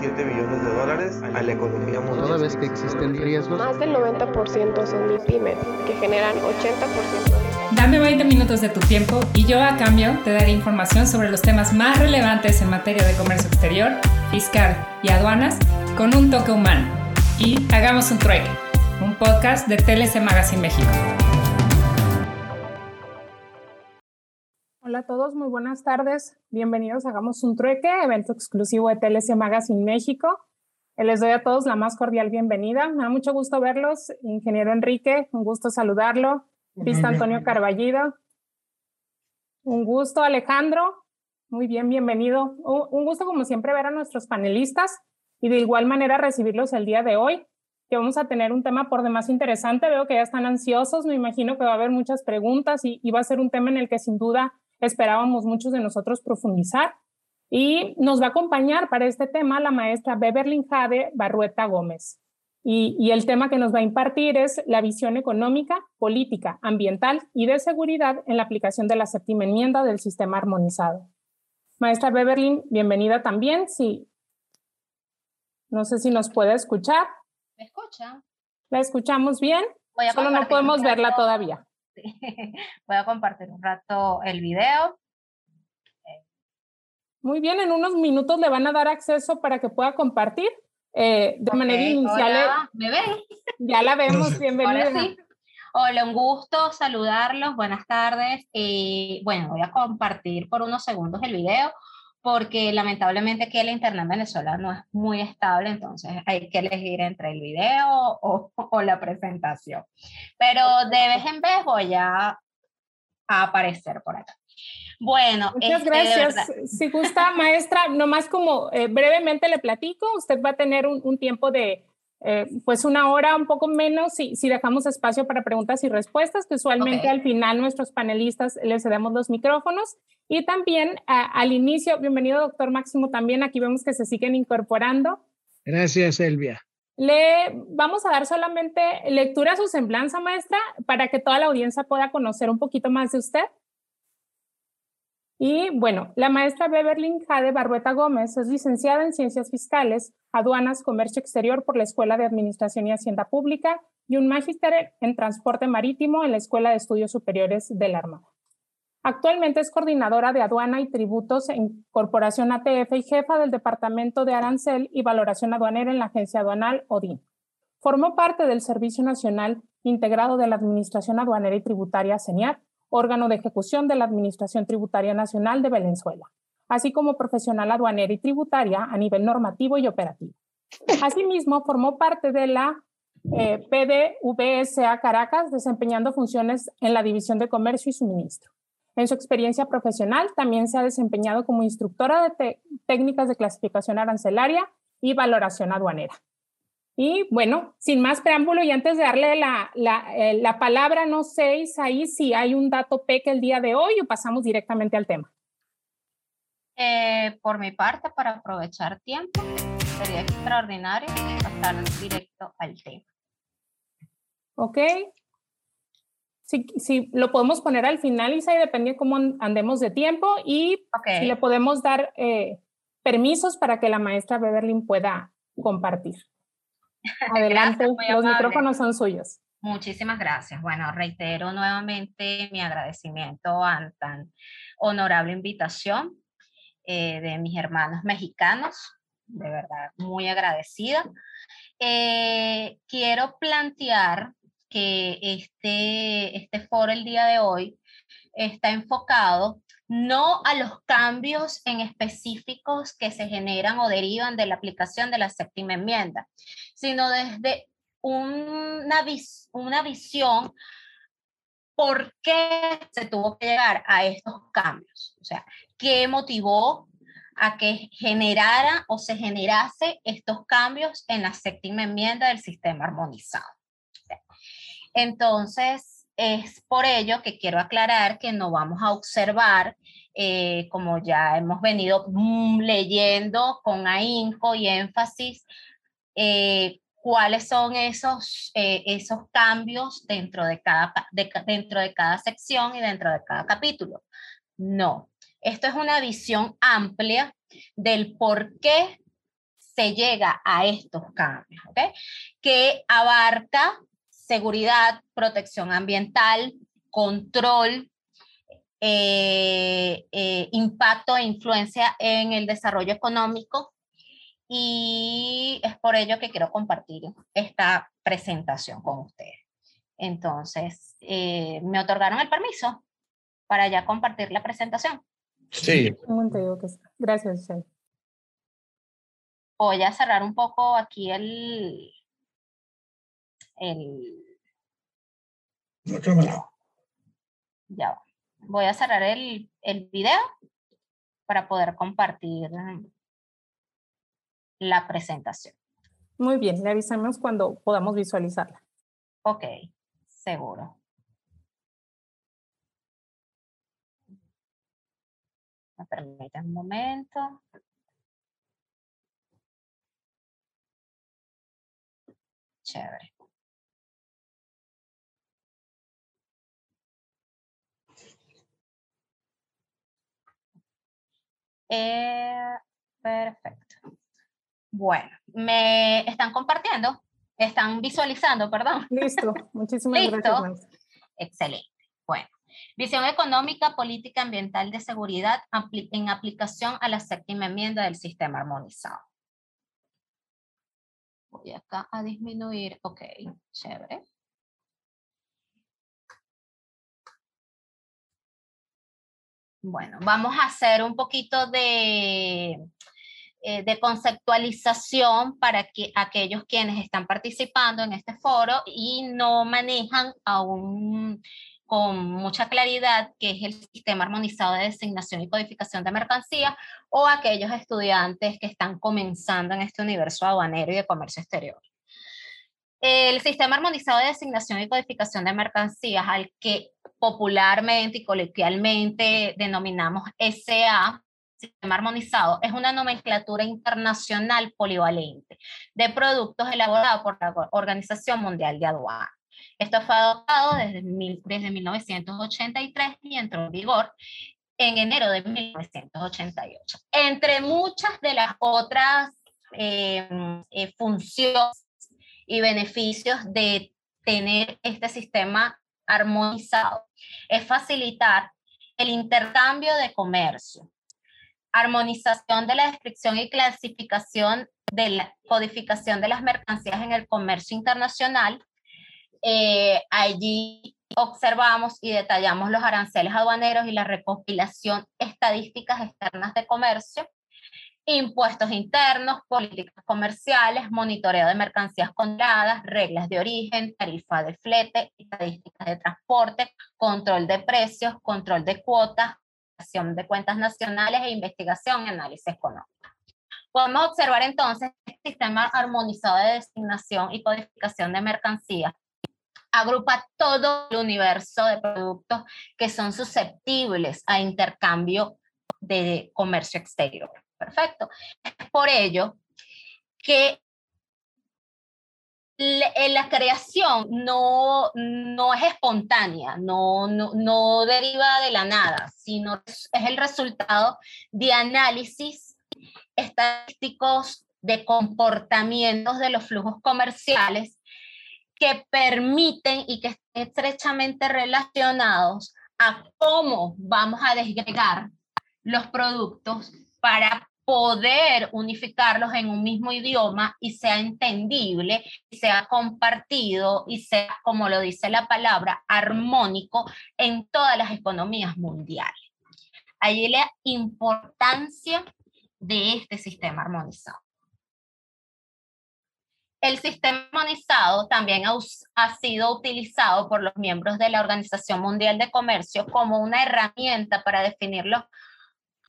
7 billones de dólares a la economía mundial. Toda vez que existen riesgos, Más del 90% son MIPYMES, que generan 80% de... Dame 20 minutos de tu tiempo y yo a cambio te daré información sobre los temas más relevantes en materia de comercio exterior, fiscal y aduanas con un toque humano. Y hagamos un trueque, un podcast de TLC Magazine México. Hola a todos, muy buenas tardes. Bienvenidos a Hagamos un Trueque, evento exclusivo de TLC Magazine México. Les doy a todos la más cordial bienvenida. Me da mucho gusto verlos. Ingeniero Enrique, un gusto saludarlo. Pista Antonio Carballido. Un gusto, Alejandro. Muy bien, bienvenido. Un gusto, como siempre, ver a nuestros panelistas y de igual manera recibirlos el día de hoy, que vamos a tener un tema por demás interesante. Veo que ya están ansiosos. Me imagino que va a haber muchas preguntas y, y va a ser un tema en el que sin duda esperábamos muchos de nosotros profundizar. Y nos va a acompañar para este tema la maestra Beverly Jade Barrueta Gómez. Y, y, el tema que nos va a impartir es la visión económica, política, ambiental y de seguridad en la aplicación de la séptima enmienda del sistema armonizado. Maestra Beverly, bienvenida también. Sí. No sé si nos puede escuchar. ¿Me escucha? ¿La escuchamos bien? Solo no podemos verla todavía. Voy a compartir un rato el video. Muy bien, en unos minutos le van a dar acceso para que pueda compartir. Eh, de okay, manera inicial. Hola, ¿Me ven? Ya la vemos, bienvenida. Hola, sí. Hola, un gusto saludarlos, buenas tardes. Eh, bueno, voy a compartir por unos segundos el video porque lamentablemente aquí el internet en Venezuela no es muy estable, entonces hay que elegir entre el video o, o la presentación. Pero de vez en vez voy a, a aparecer por acá. Bueno, muchas este, gracias. Si gusta, maestra, nomás como eh, brevemente le platico, usted va a tener un, un tiempo de eh, pues una hora, un poco menos, si, si, dejamos espacio para preguntas y respuestas, que usualmente okay. al final nuestros panelistas les cedemos los micrófonos. Y también a, al inicio, bienvenido doctor Máximo, también aquí vemos que se siguen incorporando. Gracias, Elvia. Le vamos a dar solamente lectura a su semblanza, maestra, para que toda la audiencia pueda conocer un poquito más de usted. Y bueno, la maestra Beverly Jade Barrueta Gómez es licenciada en Ciencias Fiscales, Aduanas, Comercio Exterior por la Escuela de Administración y Hacienda Pública y un magíster en Transporte Marítimo en la Escuela de Estudios Superiores de la Armada. Actualmente es coordinadora de aduana y tributos en Corporación ATF y jefa del Departamento de Arancel y Valoración Aduanera en la Agencia Aduanal ODIN. Formó parte del Servicio Nacional Integrado de la Administración Aduanera y Tributaria CENIAT, órgano de ejecución de la Administración Tributaria Nacional de Venezuela, así como profesional aduanera y tributaria a nivel normativo y operativo. Asimismo, formó parte de la eh, PDVSA Caracas, desempeñando funciones en la División de Comercio y Suministro. En su experiencia profesional, también se ha desempeñado como instructora de técnicas de clasificación arancelaria y valoración aduanera. Y bueno, sin más preámbulo y antes de darle la, la, eh, la palabra, no sé, ahí si hay un dato PEC el día de hoy o pasamos directamente al tema. Eh, por mi parte, para aprovechar tiempo, sería extraordinario pasar directo al tema. Ok. Si, si lo podemos poner al final, Isa, y depende de cómo andemos de tiempo y okay. si le podemos dar eh, permisos para que la maestra Beverly pueda compartir. Adelante, gracias, los micrófonos son suyos. Muchísimas gracias. Bueno, reitero nuevamente mi agradecimiento a tan honorable invitación eh, de mis hermanos mexicanos de verdad, muy agradecida. Eh, quiero plantear que este, este foro el día de hoy está enfocado no a los cambios en específicos que se generan o derivan de la aplicación de la séptima enmienda, sino desde una, una visión por qué se tuvo que llegar a estos cambios, o sea, qué motivó a que generara o se generase estos cambios en la séptima enmienda del sistema armonizado. Entonces, es por ello que quiero aclarar que no vamos a observar, eh, como ya hemos venido mm, leyendo con ahínco y énfasis, eh, cuáles son esos, eh, esos cambios dentro de, cada, dentro de cada sección y dentro de cada capítulo. No, esto es una visión amplia del por qué se llega a estos cambios, que abarca seguridad, protección ambiental, control, eh, eh, impacto e influencia en el desarrollo económico. Y es por ello que quiero compartir esta presentación con ustedes. Entonces, eh, ¿me otorgaron el permiso para ya compartir la presentación? Sí. Gracias, Voy a cerrar un poco aquí el, el... Ya Voy a cerrar el, el video para poder compartir la presentación. Muy bien, le avisamos cuando podamos visualizarla. Ok, seguro. Me permite un momento. Chévere. Eh, perfecto. Bueno, me están compartiendo, están visualizando, perdón. Listo, muchísimas gracias. Excelente. Bueno, visión económica, política ambiental de seguridad en aplicación a la séptima enmienda del sistema armonizado. Voy acá a disminuir, ok, chévere. Bueno, vamos a hacer un poquito de, eh, de conceptualización para que aquellos quienes están participando en este foro y no manejan aún con mucha claridad qué es el sistema armonizado de designación y codificación de mercancías o aquellos estudiantes que están comenzando en este universo aduanero y de comercio exterior. El sistema armonizado de designación y codificación de mercancías, al que popularmente y coloquialmente denominamos SA, sistema armonizado, es una nomenclatura internacional polivalente de productos elaborados por la Organización Mundial de Aduanas. Esto fue adoptado desde, desde 1983 y entró en vigor en enero de 1988. Entre muchas de las otras eh, eh, funciones y beneficios de tener este sistema armonizado es facilitar el intercambio de comercio, armonización de la descripción y clasificación de la codificación de las mercancías en el comercio internacional. Eh, allí observamos y detallamos los aranceles aduaneros y la recopilación estadísticas externas de comercio, impuestos internos, políticas comerciales, monitoreo de mercancías controladas, reglas de origen, tarifa de flete, estadísticas de transporte, control de precios, control de cuotas, de cuentas nacionales e investigación y análisis económico. Podemos observar entonces el sistema armonizado de designación y codificación de mercancías agrupa todo el universo de productos que son susceptibles a intercambio de comercio exterior. Perfecto. Por ello que la creación no, no es espontánea, no, no, no, deriva de la nada, sino es el resultado de análisis estadísticos de comportamientos de los flujos comerciales que permiten y que están estrechamente relacionados a cómo vamos a desgregar los productos para poder unificarlos en un mismo idioma y sea entendible, sea compartido y sea, como lo dice la palabra, armónico en todas las economías mundiales. Allí la importancia de este sistema armonizado. El sistema armonizado también ha, sido utilizado por los miembros de la Organización Mundial de Comercio como una herramienta para definir los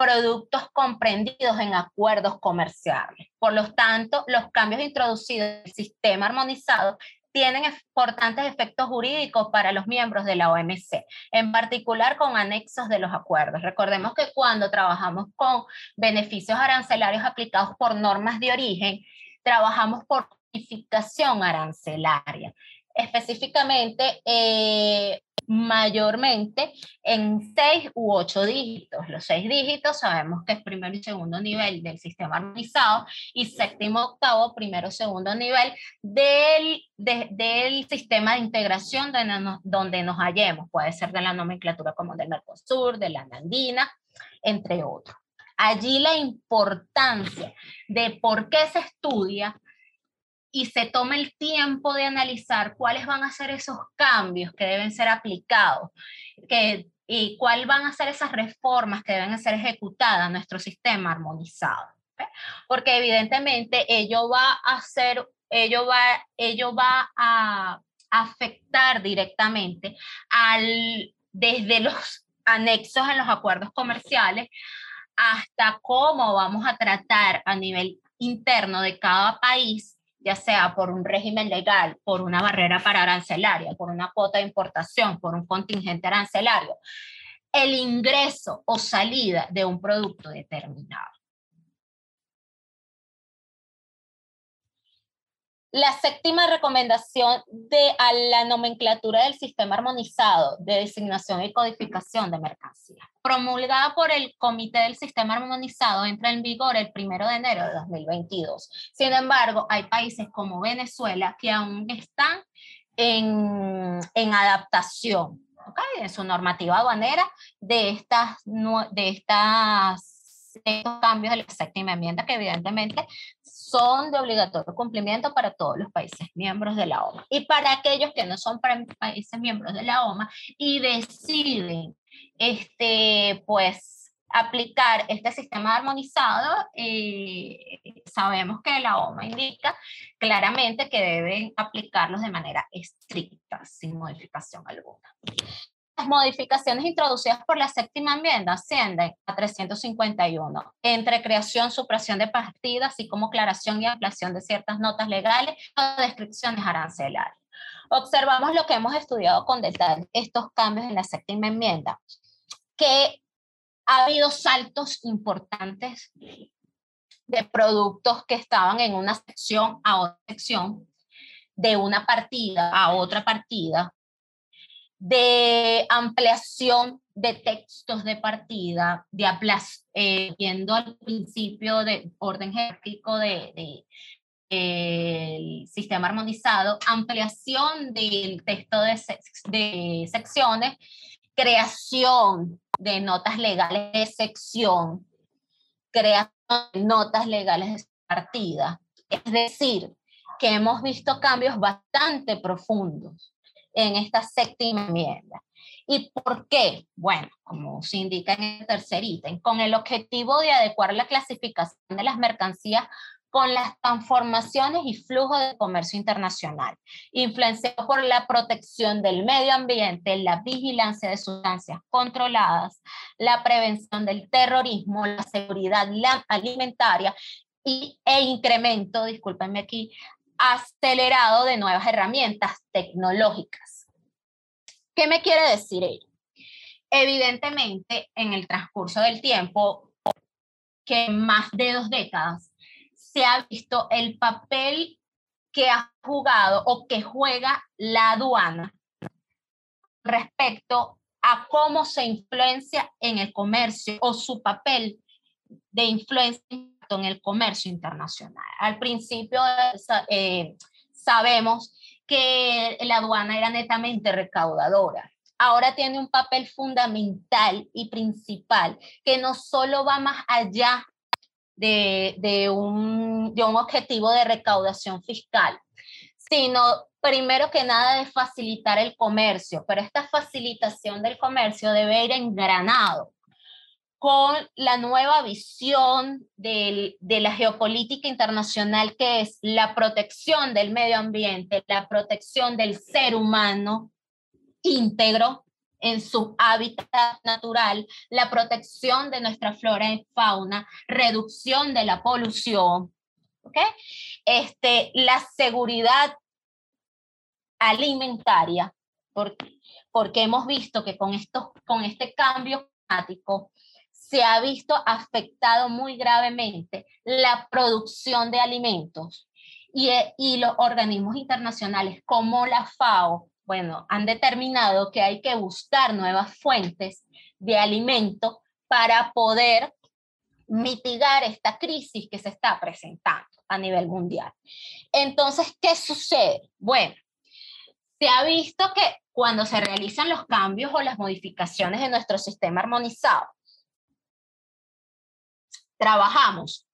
productos comprendidos en acuerdos comerciales. Por lo tanto, los cambios introducidos en el sistema armonizado tienen importantes efectos jurídicos para los miembros de la OMC, en particular con anexos de los acuerdos. Recordemos que cuando trabajamos con beneficios arancelarios aplicados por normas de origen, trabajamos por unificación arancelaria. Específicamente, eh, mayormente en seis u ocho dígitos. Los seis dígitos sabemos que es primero y segundo nivel del sistema armonizado y séptimo, octavo, primero segundo nivel del, del sistema de integración donde nos hallemos. Puede ser de la nomenclatura como del Mercosur, de la Andina, entre otros. Allí la importancia de por qué se estudia y se toma el tiempo de analizar cuáles van a ser esos cambios que deben ser aplicados que, y cuáles van a ser esas reformas que deben ser ejecutadas en nuestro sistema armonizado. Porque evidentemente ello va a ser, ello va, ello va a afectar directamente al, desde los anexos en los acuerdos comerciales hasta cómo vamos a tratar a nivel interno de cada país ya sea por un régimen legal, por una barrera para arancelaria, por una cuota de importación, por un contingente arancelario, el ingreso o salida de un producto determinado. La séptima recomendación de a la nomenclatura del sistema armonizado de designación y codificación de mercancías, promulgada por el Comité del Sistema Armonizado, entra en vigor el 1 de enero de 2022. Sin embargo, hay países como Venezuela que aún están en, en adaptación ¿okay? en su normativa aduanera de estas, de estas estos cambios de la séptima enmienda que evidentemente son de obligatorio cumplimiento para todos los países miembros de la OMA. Y para aquellos que no son países miembros de la OMA y deciden, este, pues, aplicar este sistema armonizado, eh, sabemos que la OMA indica claramente que deben aplicarlos de manera estricta, sin modificación alguna modificaciones introducidas por la séptima enmienda ascienden a 351, entre creación, supresión de partidas, así como aclaración y ampliación de ciertas notas legales o descripciones arancelarias. Observamos lo que hemos estudiado con detalle, estos cambios en la séptima enmienda, que ha habido saltos importantes de productos que estaban en una sección a otra sección, de una partida a otra partida, de ampliación de textos de partida, de eh, viendo al principio de orden jerárquico de, de el sistema armonizado, ampliación del texto de, de secciones, creación de notas legales de sección, creación de notas legales de partida. Es decir, que hemos visto cambios bastante profundos en esta séptima enmienda. ¿Y por qué? Bueno, como se indica en el tercer ítem, con el objetivo de adecuar la clasificación de las mercancías con las transformaciones y flujos de comercio internacional, influenciado por la protección del medio ambiente, la vigilancia de sustancias controladas, la prevención del terrorismo, la seguridad alimentaria y, e incremento, discúlpenme aquí, acelerado de nuevas herramientas tecnológicas. ¿Qué me quiere decir ello? Evidentemente, en el transcurso del tiempo, que más de dos décadas, se ha visto el papel que ha jugado o que juega la aduana respecto a cómo se influencia en el comercio o su papel de influencia en el comercio internacional. Al principio eh, sabemos que la aduana era netamente recaudadora. Ahora tiene un papel fundamental y principal que no solo va más allá de, de, un, de un objetivo de recaudación fiscal, sino primero que nada de facilitar el comercio, pero esta facilitación del comercio debe ir engranado con la nueva visión de la geopolítica internacional que es la protección del medio ambiente, la protección del ser humano íntegro en su hábitat natural, la protección de nuestra flora y fauna, reducción de la polución, ¿okay? este, la seguridad alimentaria, porque, porque hemos visto que con, esto, con este cambio climático se ha visto afectado muy gravemente la producción de alimentos y, eh, los organismos internacionales como la FAO, bueno, han determinado que hay que buscar nuevas fuentes de alimento para poder mitigar esta crisis que se está presentando a nivel mundial. Entonces, ¿qué sucede? Bueno, se ha visto que cuando se realizan los cambios o las modificaciones de nuestro sistema armonizado, trabajamos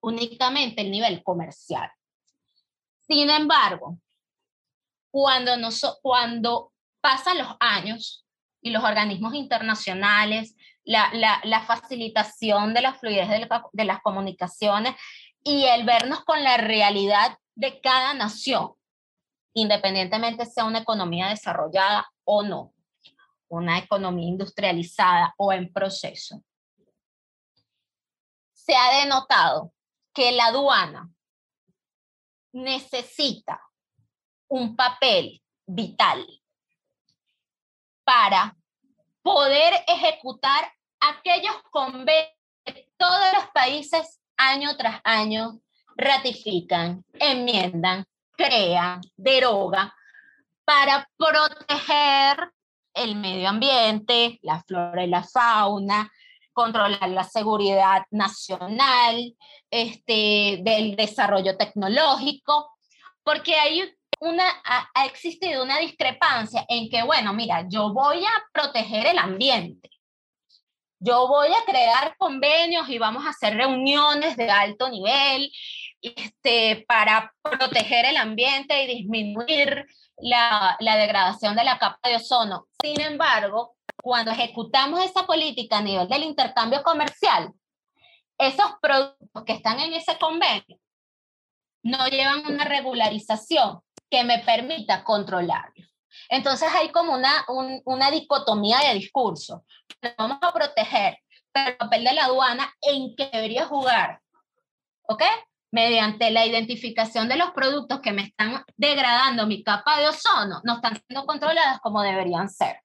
únicamente el nivel comercial. Sin embargo, cuando, pasan los años y los organismos internacionales, la, la, facilitación de la fluidez de, de las comunicaciones y el vernos con la realidad de cada nación, independientemente sea una economía desarrollada o no, una economía industrializada o en proceso se ha denotado que la aduana necesita un papel vital para poder ejecutar aquellos convenios que todos los países año tras año ratifican, enmiendan, crean, derogan para proteger el medio ambiente, la flora y la fauna, controlar la seguridad nacional, este, del desarrollo tecnológico, porque hay una, ha, existido una discrepancia en que, bueno, mira, yo voy a proteger el ambiente, yo voy a crear convenios y vamos a hacer reuniones de alto nivel este, para proteger el ambiente y disminuir la, la degradación de la capa de ozono. Sin embargo, cuando ejecutamos esa política a nivel del intercambio comercial, esos productos que están en ese convenio no llevan una regularización que me permita controlarlos. Entonces hay como una, una dicotomía de discurso. Vamos a proteger, pero el papel de la aduana en que debería jugar, ¿ok? Mediante la identificación de los productos que me están degradando mi capa de ozono, no están siendo controladas como deberían ser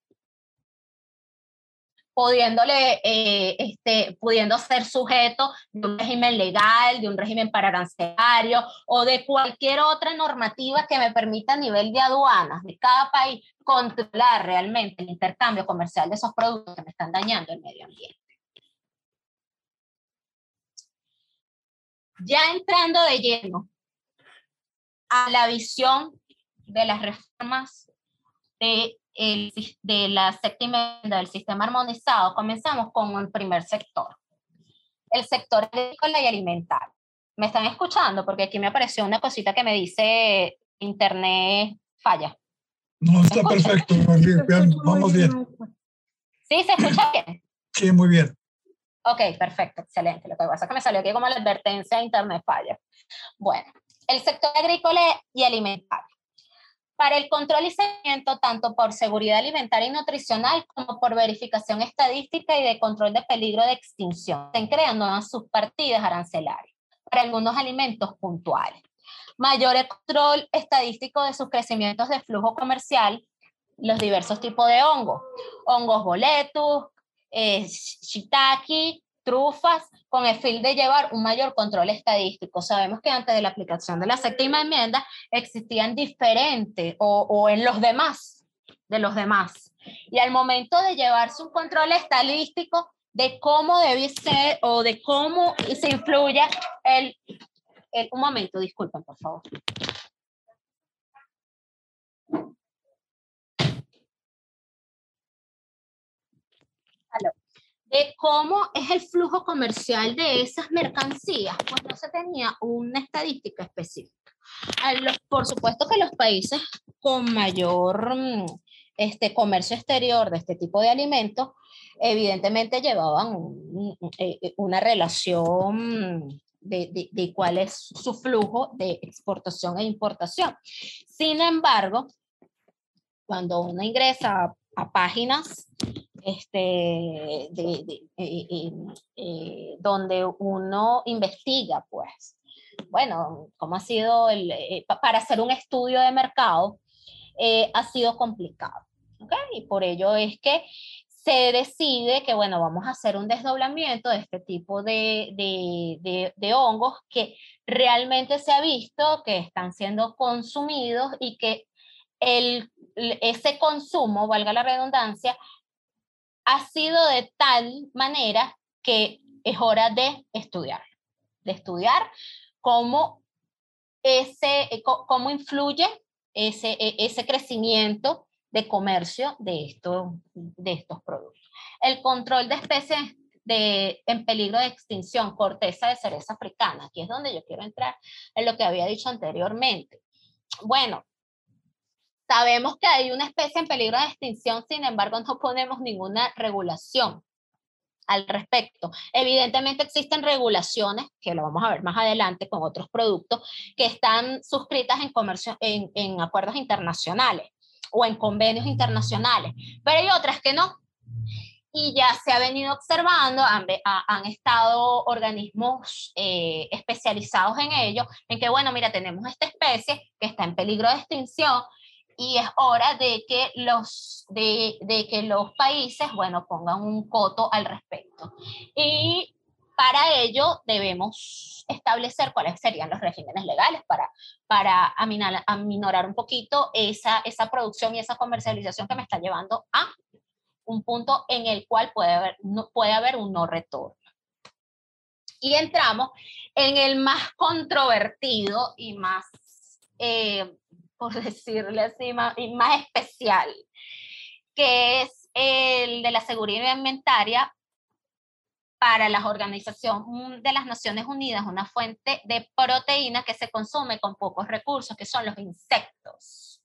pudiéndole, eh, este, pudiendo ser sujeto de un régimen legal, de un régimen pararancelario o de cualquier otra normativa que me permita a nivel de aduanas de cada país controlar realmente el intercambio comercial de esos productos que me están dañando el medio ambiente. Ya entrando de lleno a la visión de las reformas de el, de la séptima del sistema armonizado, comenzamos con el primer sector, el sector agrícola y alimentario. ¿Me están escuchando? Porque aquí me apareció una cosita que me dice internet falla. No, está perfecto, vamos bien. ¿Sí? ¿Se escucha bien? Sí, muy bien. Ok, perfecto, excelente. Lo que pasa es que me salió aquí como la advertencia internet falla. Bueno, el sector agrícola y alimentario para el control y seguimiento tanto por seguridad alimentaria y nutricional como por verificación estadística y de control de peligro de extinción. Se crean nuevas subpartidas arancelarias para algunos alimentos puntuales. Mayor control estadístico de sus crecimientos de flujo comercial, los diversos tipos de hongos, hongos boletus, eh, shiitake, trufas con el fin de llevar un mayor control estadístico. Sabemos que antes de la aplicación de la séptima enmienda existían diferentes o, o en los demás, de los demás. Y al momento de llevarse un control estadístico de cómo debe ser o de cómo se influye el, el un momento, disculpen, por favor. De cómo es el flujo comercial de esas mercancías, pues no se tenía una estadística específica. por supuesto que los países con mayor mm, este, comercio exterior de este tipo de alimentos, evidentemente llevaban eh, eh, una relación de, de, cuál es su flujo de exportación e importación. Sin embargo, cuando uno ingresa a, páginas este, de, eh, eh, donde uno investiga, pues, bueno, cómo ha sido el, eh, para hacer un estudio de mercado, ha sido complicado. ¿okay? Y por ello es que se decide que, bueno, vamos a hacer un desdoblamiento de este tipo de, de, de, hongos que realmente se ha visto que están siendo consumidos y que el, ese consumo, valga la redundancia, ha sido de tal manera que es hora de estudiar, de estudiar cómo, ese, cómo influye ese, e, ese crecimiento de comercio de, de estos productos. El control de especies de, en peligro de extinción, corteza de cereza africana, aquí es donde yo quiero entrar en lo que había dicho anteriormente. Bueno, sabemos que hay una especie en peligro de extinción, sin embargo no ponemos ninguna regulación al respecto. Evidentemente existen regulaciones, que lo vamos a ver más adelante con otros productos, que están suscritas en, comercio, en, en acuerdos internacionales o en convenios internacionales, pero hay otras que no. Y ya se ha venido observando, han, han estado organismos eh, especializados en ello, en que, bueno, mira, tenemos esta especie que está en peligro de extinción y es hora de que los, de, de que los países, bueno, pongan un coto al respecto. Y para ello debemos establecer cuáles serían los regímenes legales para, para aminorar un poquito esa, esa producción y esa comercialización que me está llevando a un punto en el cual puede haber, no, puede haber un no retorno. Y entramos en el más controvertido y más, eh, por decirle así, más, y más especial, que es el de la seguridad alimentaria para la Organización de las Naciones Unidas una fuente de proteína que se consume con pocos recursos, que son los insectos.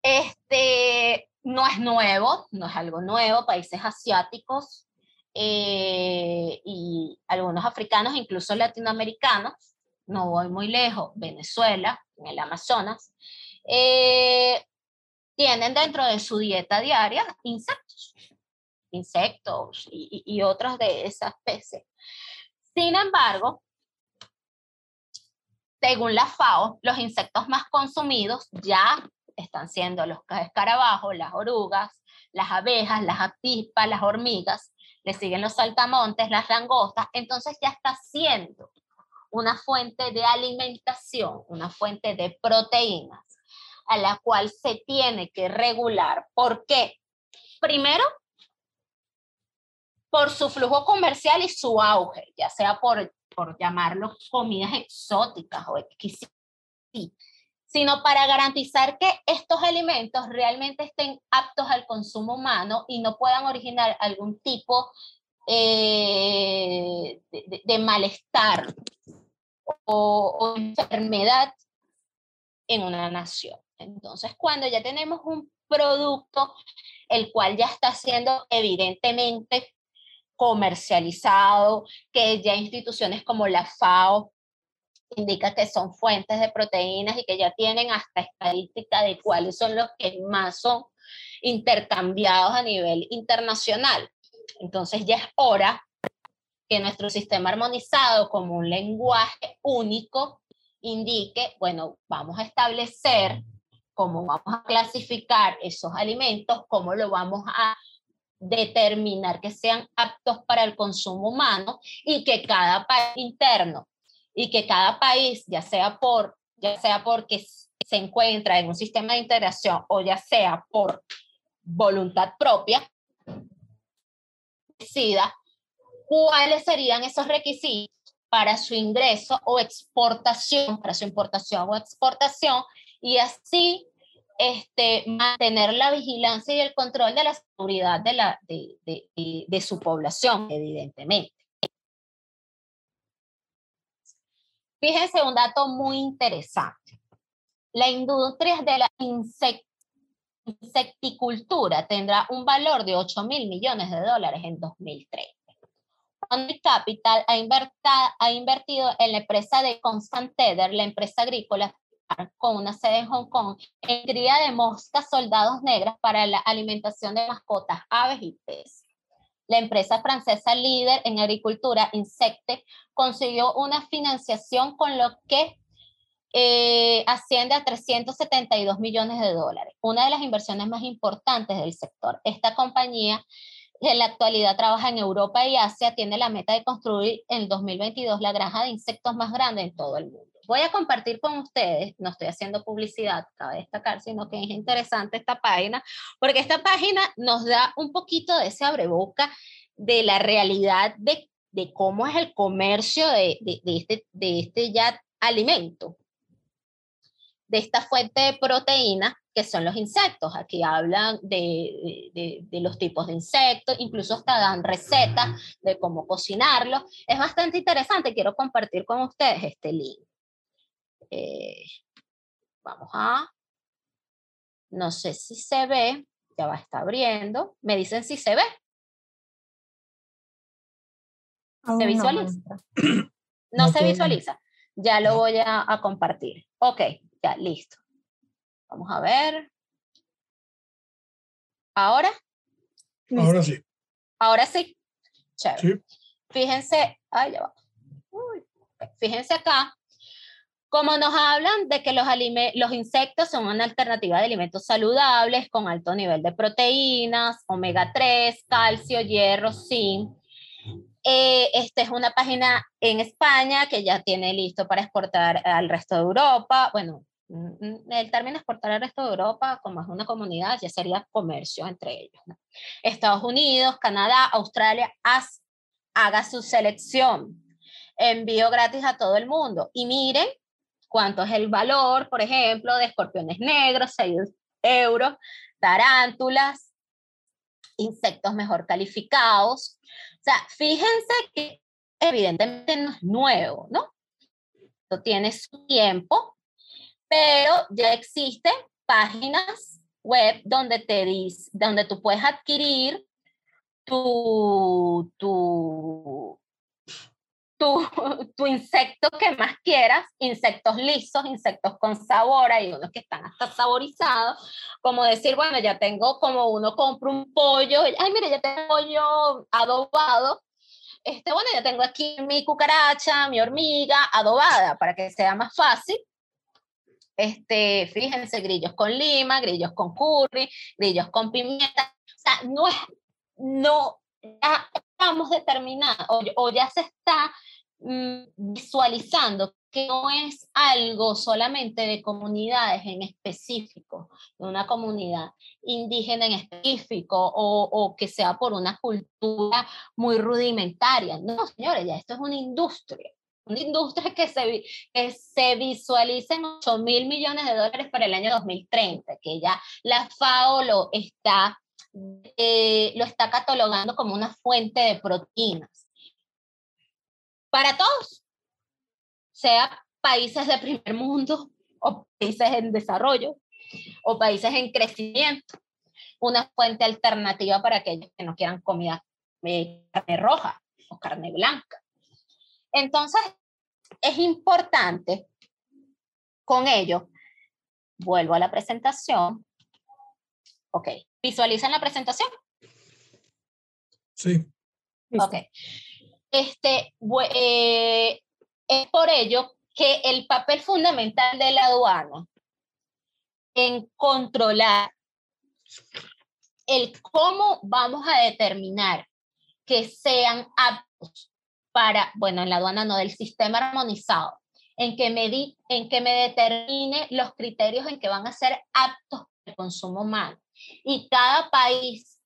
Este no es nuevo, no es algo nuevo, países asiáticos eh, y algunos africanos, incluso latinoamericanos, no voy muy lejos, Venezuela, en el Amazonas, eh, tienen dentro de su dieta diaria insectos insectos y, y otras de esas especies. Sin embargo, según la FAO, los insectos más consumidos ya están siendo los escarabajos, las orugas, las abejas, las apispas, las hormigas, le siguen los saltamontes, las langostas, entonces ya está siendo una fuente de alimentación, una fuente de proteínas a la cual se tiene que regular. ¿Por qué? Primero, por su flujo comercial y su auge, ya sea por, por llamarlo comidas exóticas o exquisitas, sino para garantizar que estos alimentos realmente estén aptos al consumo humano y no puedan originar algún tipo eh, de, malestar o, o enfermedad en una nación. Entonces, cuando ya tenemos un producto el cual ya está siendo evidentemente comercializado, que ya instituciones como la FAO indica que son fuentes de proteínas y que ya tienen hasta estadística de cuáles son los que más son intercambiados a nivel internacional. Entonces ya es hora que nuestro sistema armonizado como un lenguaje único indique, bueno, vamos a establecer cómo vamos a clasificar esos alimentos, cómo lo vamos a determinar que sean aptos para el consumo humano y que cada país interno y que cada país, ya sea por ya sea porque se encuentra en un sistema de integración o ya sea por voluntad propia, decida cuáles serían esos requisitos para su ingreso o exportación, para su importación o exportación, y así este, mantener la vigilancia y el control de la seguridad de, la, de, su población, evidentemente. Fíjense un dato muy interesante. La industria de la insecticultura tendrá un valor de 8 mil millones de dólares en 2030. Fund Capital ha, ha, invertido en la empresa de Constant Tether, la empresa agrícola con una sede en Hong Kong, en cría de moscas soldados negras para la alimentación de mascotas, aves y peces. La empresa francesa líder en agricultura, Insecte, consiguió una financiación con lo que eh, asciende a 372 millones de dólares, una de las inversiones más importantes del sector. Esta compañía en la actualidad trabaja en Europa y Asia, tiene la meta de construir en 2022 la granja de insectos más grande en todo el mundo. Voy a compartir con ustedes, no estoy haciendo publicidad, cabe destacar, sino que es interesante esta página, porque esta página nos da un poquito de ese abreboca de la realidad de, de cómo es el comercio de, de, de, este, de este ya alimento, de esta fuente de proteína que son los insectos. Aquí hablan de, de, de, los tipos de insectos, incluso hasta dan recetas de cómo cocinarlos. Es bastante interesante, quiero compartir con ustedes este link. Eh, vamos a, no sé si se ve, ya va a estar abriendo. Me dicen si se ve. ¿Se visualiza? No, no se visualiza. Ya lo voy a, a compartir. Ok, ya, listo. Vamos a ver. ¿Ahora? Ahora sí. Ahora sí. Chévere. Sí. Fíjense, ay, ya va. Uy. Fíjense acá como nos hablan de que los, los insectos son una alternativa de alimentos saludables con alto nivel de proteínas, omega 3, calcio, hierro, zinc. Eh, esta es una página en España que ya tiene listo para exportar al resto de Europa. Bueno, el término exportar al resto de Europa, como es una comunidad, ya sería comercio entre ellos. Estados Unidos, Canadá, Australia, haga su selección. Envío gratis a todo el mundo. Y miren cuánto es el valor, por ejemplo, de escorpiones negros, 6 euros, tarántulas, insectos mejor calificados. O sea, fíjense que evidentemente no es nuevo, ¿no? Esto tiene su tiempo, pero ya existen páginas web donde, te dice, donde tú puedes adquirir tu, tu, tu, insecto que más quieras, insectos lisos, insectos con sabor, hay unos que están hasta saborizados, como decir, bueno, ya tengo como uno compra un pollo, ay, mire, ya tengo pollo adobado, este, bueno, ya tengo aquí mi cucaracha, mi hormiga adobada, para que sea más fácil. Este, fíjense, grillos con lima, grillos con curry, grillos con pimienta, o sea, no es, no, estamos determinados, o, ya se está Mm, visualizando que no es algo solamente de comunidades en específico, de una comunidad indígena en específico o, que sea por una cultura muy rudimentaria. No, señores, ya esto es una industria. Una industria que se, que se visualiza en 8 mil millones de dólares para el año 2030, que ya la FAO lo está, eh, lo está catalogando como una fuente de proteínas para todos, sea países de primer mundo o países en desarrollo o países en crecimiento, una fuente alternativa para aquellos que no quieran comida de carne roja o carne blanca. Entonces, es importante con ello, vuelvo a la presentación. Ok, ¿visualizan la presentación? Sí. Ok. Este, eh, es por ello que el papel fundamental de la aduana en controlar el cómo vamos a determinar que sean aptos para, bueno, en la aduana no, del sistema armonizado, en que me, di, en que me determine los criterios en que van a ser aptos para el consumo humano. Y cada país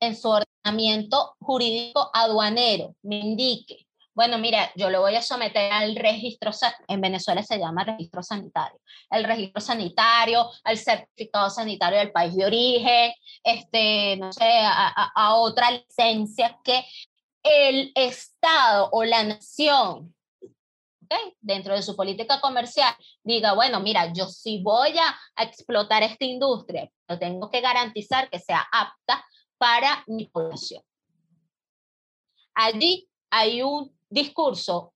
en su ordenamiento jurídico aduanero me indique, bueno, mira, yo lo voy a someter al registro, en Venezuela se llama registro sanitario, el registro sanitario, al certificado sanitario del país de origen, este, no sé, a, otra licencia que el Estado o la nación dentro de su política comercial diga, bueno, mira, yo sí voy a, explotar esta industria, pero tengo que garantizar que sea apta para mi población. Allí hay un discurso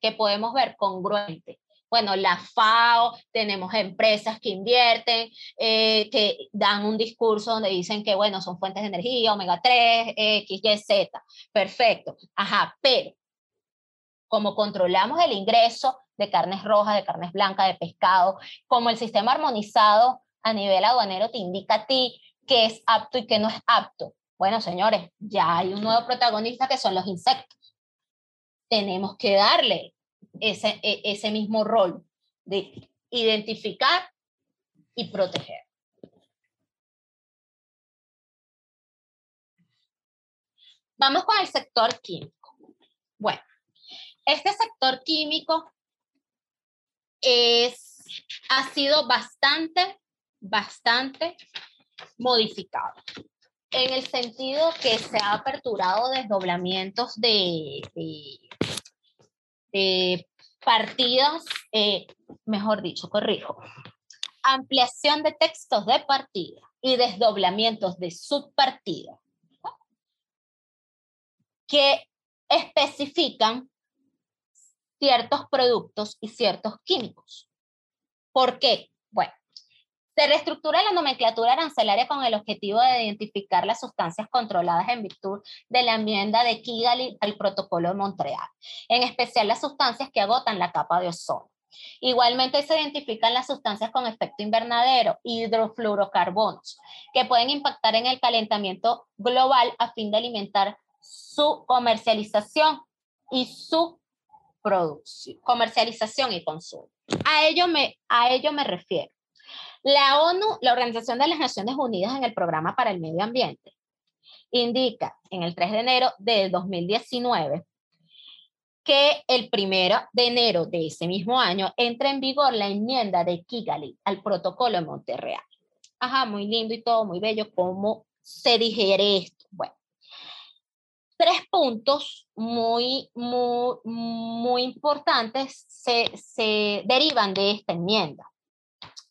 que podemos ver congruente. Bueno, la FAO, tenemos empresas que invierten, eh, que dan un discurso donde dicen que, bueno, son fuentes de energía, omega 3, X, Y, Z. Perfecto. Ajá, pero como controlamos el ingreso de carnes rojas, de carnes blancas, de pescado, como el sistema armonizado a nivel aduanero te indica a ti qué es apto y qué no es apto. Bueno, señores, ya hay un nuevo protagonista que son los insectos tenemos que darle ese, e, ese mismo rol de identificar y proteger. Vamos con el sector químico. Bueno, este sector químico es, ha sido bastante, bastante modificado en el sentido que se ha aperturado desdoblamientos de, de, partidas, eh, mejor dicho, corrijo, ampliación de textos de partida y desdoblamientos de subpartida que especifican ciertos productos y ciertos químicos. ¿Por qué? Bueno, se reestructura la nomenclatura arancelaria con el objetivo de identificar las sustancias controladas en virtud de la enmienda de Kigali al Protocolo de Montreal, en especial las sustancias que agotan la capa de ozono. Igualmente se identifican las sustancias con efecto invernadero, hidrofluorocarbonos, que pueden impactar en el calentamiento global a fin de alimentar su comercialización y su comercialización y consumo. A ello me, a ello me refiero. La ONU, la Organización de las Naciones Unidas en el Programa para el Medio Ambiente, indica en el 3 de enero de 2019 que el 1 de enero de ese mismo año entra en vigor la enmienda de Kigali al protocolo de Monterrey. Ajá, muy lindo y todo, muy bello. ¿Cómo se digiere esto? Bueno, tres puntos muy, muy, muy importantes se, se derivan de esta enmienda.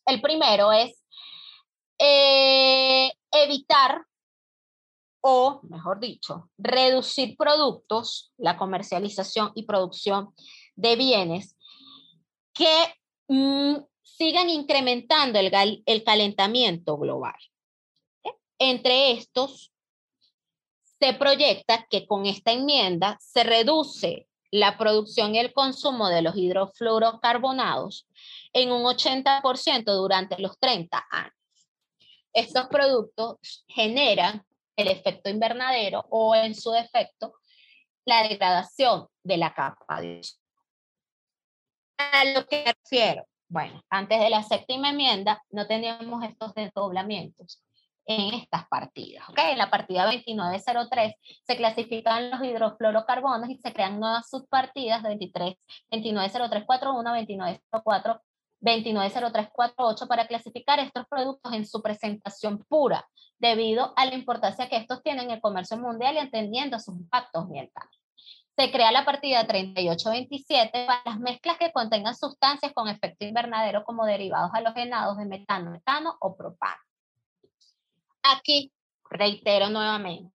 El primero es eh, evitar o, mejor dicho, reducir productos, la comercialización y producción de bienes que mm, sigan incrementando el, el calentamiento global. Entre estos, se proyecta que con esta enmienda se reduce la producción y el consumo de los hidrofluorocarbonados en un 80% durante los 30 años. Estos productos generan el efecto invernadero o en su defecto la degradación de la capa de ozono. A lo que refiero, bueno, antes de la séptima enmienda no teníamos estos desdoblamientos en estas partidas. ¿okay? En la partida 2903 se clasifican los hidrofluorocarbonos y se crean nuevas subpartidas de 23, 290341, 2904, 290348 para clasificar estos productos en su presentación pura, debido a la importancia que estos tienen en el comercio mundial y entendiendo sus impactos ambientales. Se crea la partida 3827 para las mezclas que contengan sustancias con efecto invernadero como derivados halogenados de metano, metano o propano. Aquí, reitero nuevamente.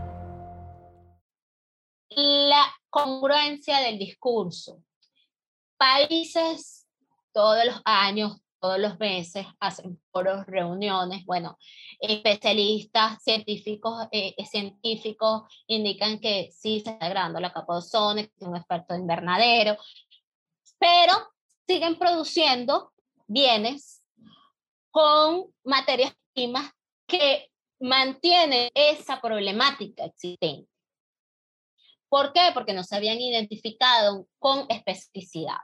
Congruencia del discurso. Países todos los años, todos los meses hacen foros, reuniones, bueno, especialistas, científicos, eh, científicos indican que sí se está degradando la capa de ozono, que es un experto de invernadero, pero siguen produciendo bienes con materias primas que mantienen esa problemática existente. ¿Por qué? Porque no se habían identificado con especificidad.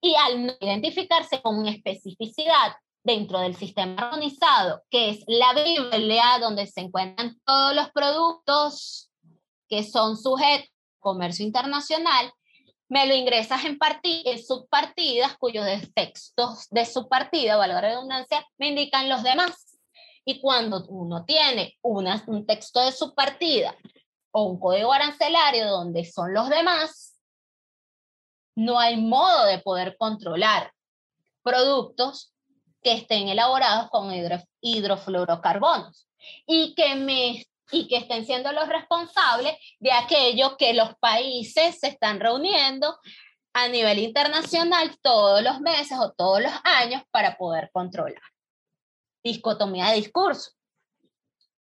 Y al no identificarse con especificidad dentro del sistema armonizado, que es la Biblia donde se encuentran todos los productos que son sujetos a comercio internacional, me lo ingresas en, en subpartidas cuyos textos de subpartida, o la redundancia, me indican los demás. Y cuando uno tiene una, un texto de subpartida o un código arancelario donde son los demás, no hay modo de poder controlar productos que estén elaborados con hidrofluorocarbonos y que me y que estén siendo los responsables de aquello que los países se están reuniendo a nivel internacional todos los meses o todos los años para poder controlar. Discotomía de discurso.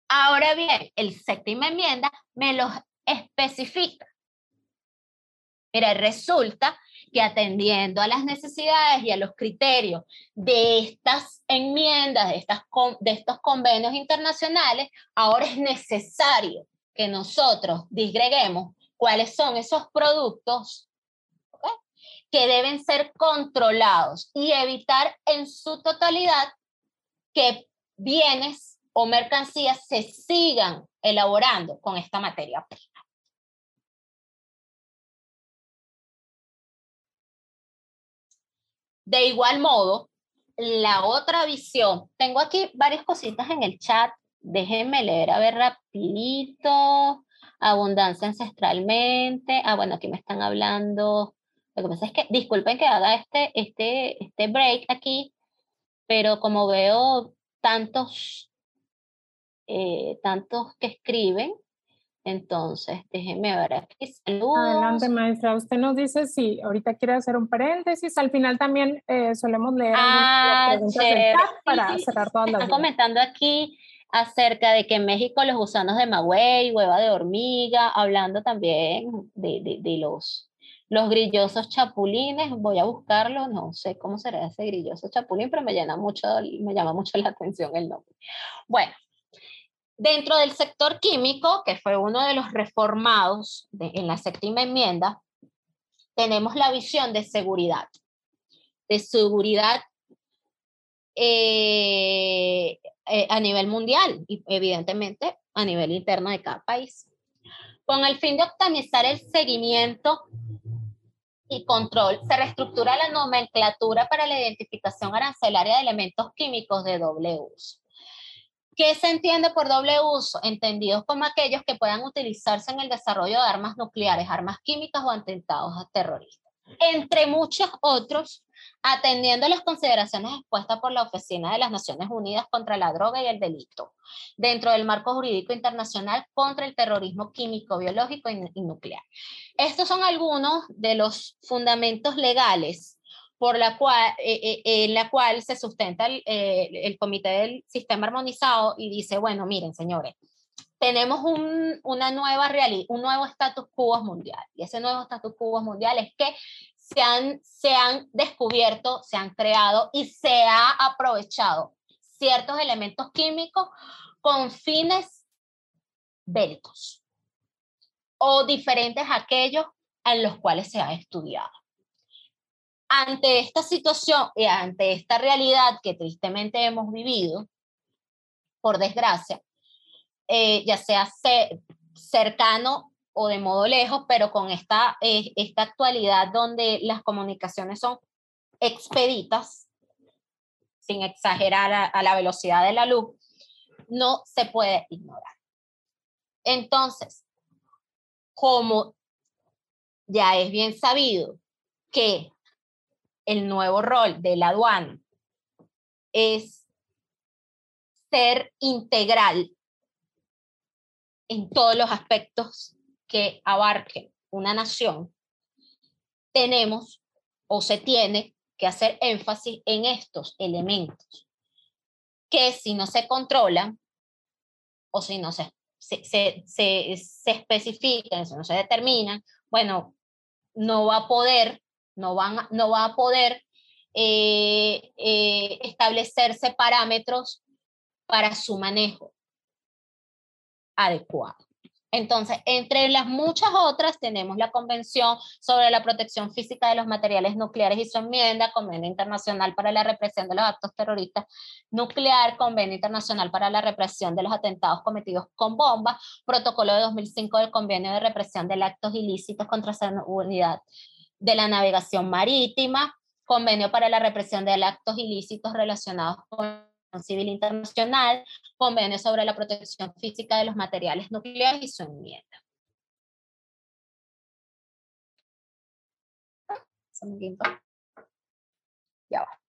Ahora bien, el séptima enmienda me los especifica. Mira, resulta que atendiendo a las necesidades y a los criterios de estas enmiendas, de, estas, de estos convenios internacionales, ahora es necesario que nosotros disgreguemos cuáles son esos productos que deben ser controlados y evitar en su totalidad que bienes o mercancías se sigan elaborando con esta materia prima. De igual modo, la otra visión, tengo aquí varias cositas en el chat, déjenme leer a ver rapidito, abundancia ancestralmente, ah bueno, aquí me están hablando, lo que pasa es que, disculpen que haga este, este, este break aquí, pero como veo tantos, eh, tantos que escriben, entonces, déjeme ver aquí. Saludos. Adelante, maestra. Usted nos dice si ahorita quiere hacer un paréntesis. Al final también eh, solemos leer ah, preguntas para cerrar todas las Están comentando aquí acerca de que en México los gusanos de magüey, hueva de hormiga, hablando también de, de, de los, los grillosos chapulines. Voy a buscarlo, no sé cómo será ese grilloso chapulín, pero me, llena mucho, me llama mucho la atención el nombre. Bueno, Dentro del sector químico, que fue uno de los reformados en la séptima enmienda, tenemos la visión de seguridad, de seguridad eh, eh, a nivel mundial y evidentemente a nivel interno de cada país, con el fin de optimizar el seguimiento y control, se reestructura la nomenclatura para la identificación arancelaria de elementos químicos de doble uso. ¿Qué se entiende por doble uso? Entendidos como aquellos que puedan utilizarse en el desarrollo de armas nucleares, armas químicas o atentados terroristas. Entre muchos otros, atendiendo las consideraciones expuestas por la Oficina de las Naciones Unidas contra la Droga y el Delito, dentro del marco jurídico internacional contra el terrorismo químico, biológico y nuclear. Estos son algunos de los fundamentos legales por la cual, eh, eh, en la cual se sustenta el, eh, el, Comité del Sistema Armonizado y dice, bueno, miren, señores, tenemos un, una nueva realidad, un nuevo status quo mundial. Y ese nuevo status quo mundial es que se han, se han descubierto, se han creado y se ha aprovechado ciertos elementos químicos con fines bélicos o diferentes a aquellos en los cuales se ha estudiado ante esta situación y ante esta realidad que tristemente hemos vivido, por desgracia, eh, ya sea cercano o de modo lejos, pero con esta, eh, esta actualidad donde las comunicaciones son expeditas, sin exagerar a la velocidad de la luz, no se puede ignorar. Entonces, como ya es bien sabido que el nuevo rol de la aduana es ser integral en todos los aspectos que abarquen una nación, tenemos o se tiene que hacer énfasis en estos elementos, que si no se controlan o si no se, se, se, se, se especifican, si no se determinan, bueno, no va a poder, no, van, no va a poder eh, eh, establecerse parámetros para su manejo adecuado. Entonces, entre las muchas otras, tenemos la Convención sobre la Protección Física de los Materiales Nucleares y su enmienda, Convenio Internacional para la Represión de los Actos Terroristas Nuclear, Convenio Internacional para la Represión de los Atentados Cometidos con Bombas, Protocolo de 2005 del Convenio de Represión de Actos Ilícitos contra la Unidad de la Navegación Marítima, Convenio para la Represión de Actos Ilícitos relacionados con Civil Internacional, Convenio sobre la Protección Física de los Materiales Nucleares y su enmienda. Ya va.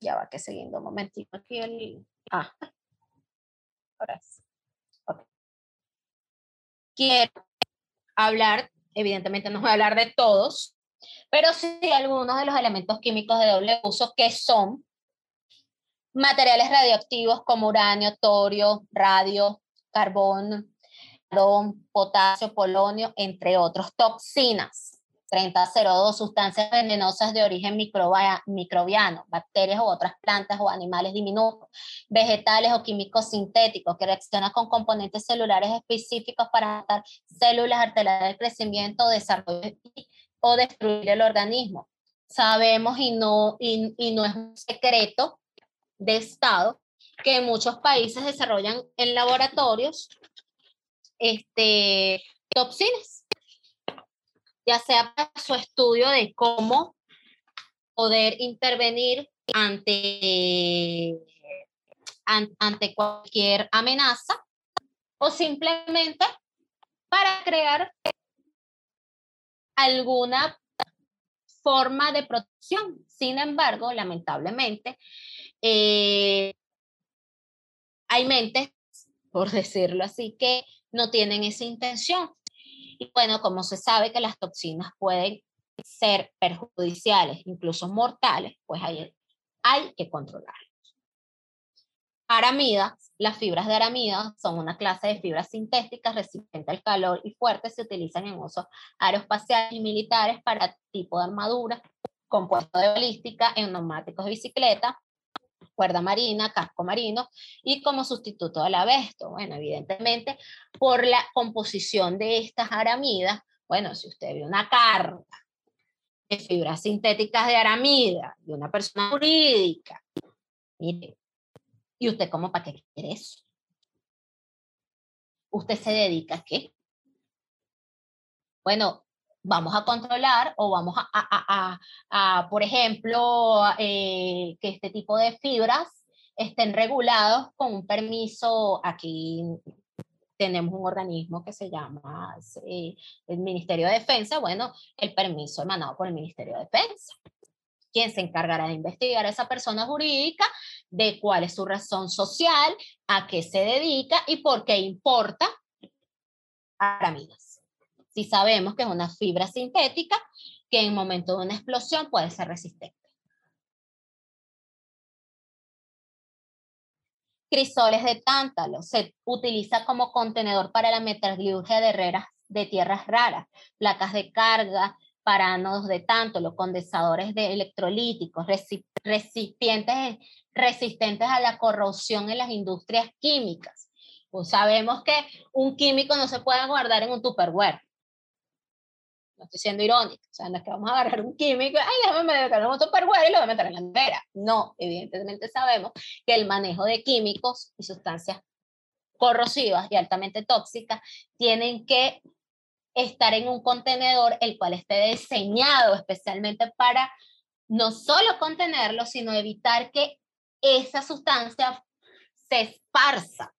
Ya va, que siguiendo un momentito aquí el... Ah, ahora sí. Quiero hablar, evidentemente no voy a hablar de todos, pero sí algunos de los elementos químicos de doble uso que son materiales radioactivos como uranio, torio, radio, carbón, potasio, polonio, entre otros, toxinas, 3002, sustancias venenosas de origen microbiano, bacterias u otras plantas o animales diminutos, vegetales o químicos sintéticos que reaccionan con componentes celulares específicos para matar células, alterar el crecimiento, desarrollo o destruir el organismo. Sabemos y no, y, y no es un secreto de Estado que muchos países desarrollan en laboratorios este, toxinas, ya sea para su estudio de cómo poder intervenir ante, ante cualquier amenaza o simplemente para crear alguna forma de protección. Sin embargo, lamentablemente, eh, hay mentes, por decirlo así, que no tienen esa intención. Bueno, como se sabe que las toxinas pueden ser perjudiciales, incluso mortales, pues hay, hay que controlarlas. Aramidas, las fibras de aramida son una clase de fibras sintéticas resistentes al calor y fuertes, se utilizan en usos aeroespaciales y militares para tipo de armadura, compuesto de balística, en neumáticos de bicicleta, cuerda marina, casco marino y como sustituto del abesto. Bueno, evidentemente, por la composición de estas aramidas, bueno, si usted ve una carga de fibras sintéticas de aramida de una persona jurídica, mire, ¿y usted cómo para qué quiere eso? ¿Usted se dedica a qué? Bueno, vamos a controlar o vamos a, a, a, por ejemplo, eh, que este tipo de fibras estén regulados con un permiso. Aquí tenemos un organismo que se llama eh, el Ministerio de Defensa. Bueno, el permiso emanado por el Ministerio de Defensa. ¿Quién se encargará de investigar a esa persona jurídica, de cuál es su razón social, a qué se dedica y por qué importa aramidas si sabemos que es una fibra sintética que en momento de una explosión puede ser resistente. Crisoles de tántalo se utiliza como contenedor para la metalurgia de herreras de tierras raras, placas de carga, para ánodos de tántalo, condensadores de electrolíticos, recipientes resistentes a la corrosión en las industrias químicas. Pues sabemos que un químico no se puede guardar en un tupperware no estoy siendo irónica, o sea, no es que vamos a agarrar un químico, ay, déjame meter un tupperware y lo voy a meter en la nevera. No, evidentemente sabemos que el manejo de químicos y sustancias corrosivas y altamente tóxicas tienen que estar en un contenedor el cual esté diseñado especialmente para no solo contenerlo, sino evitar que esa sustancia se esparza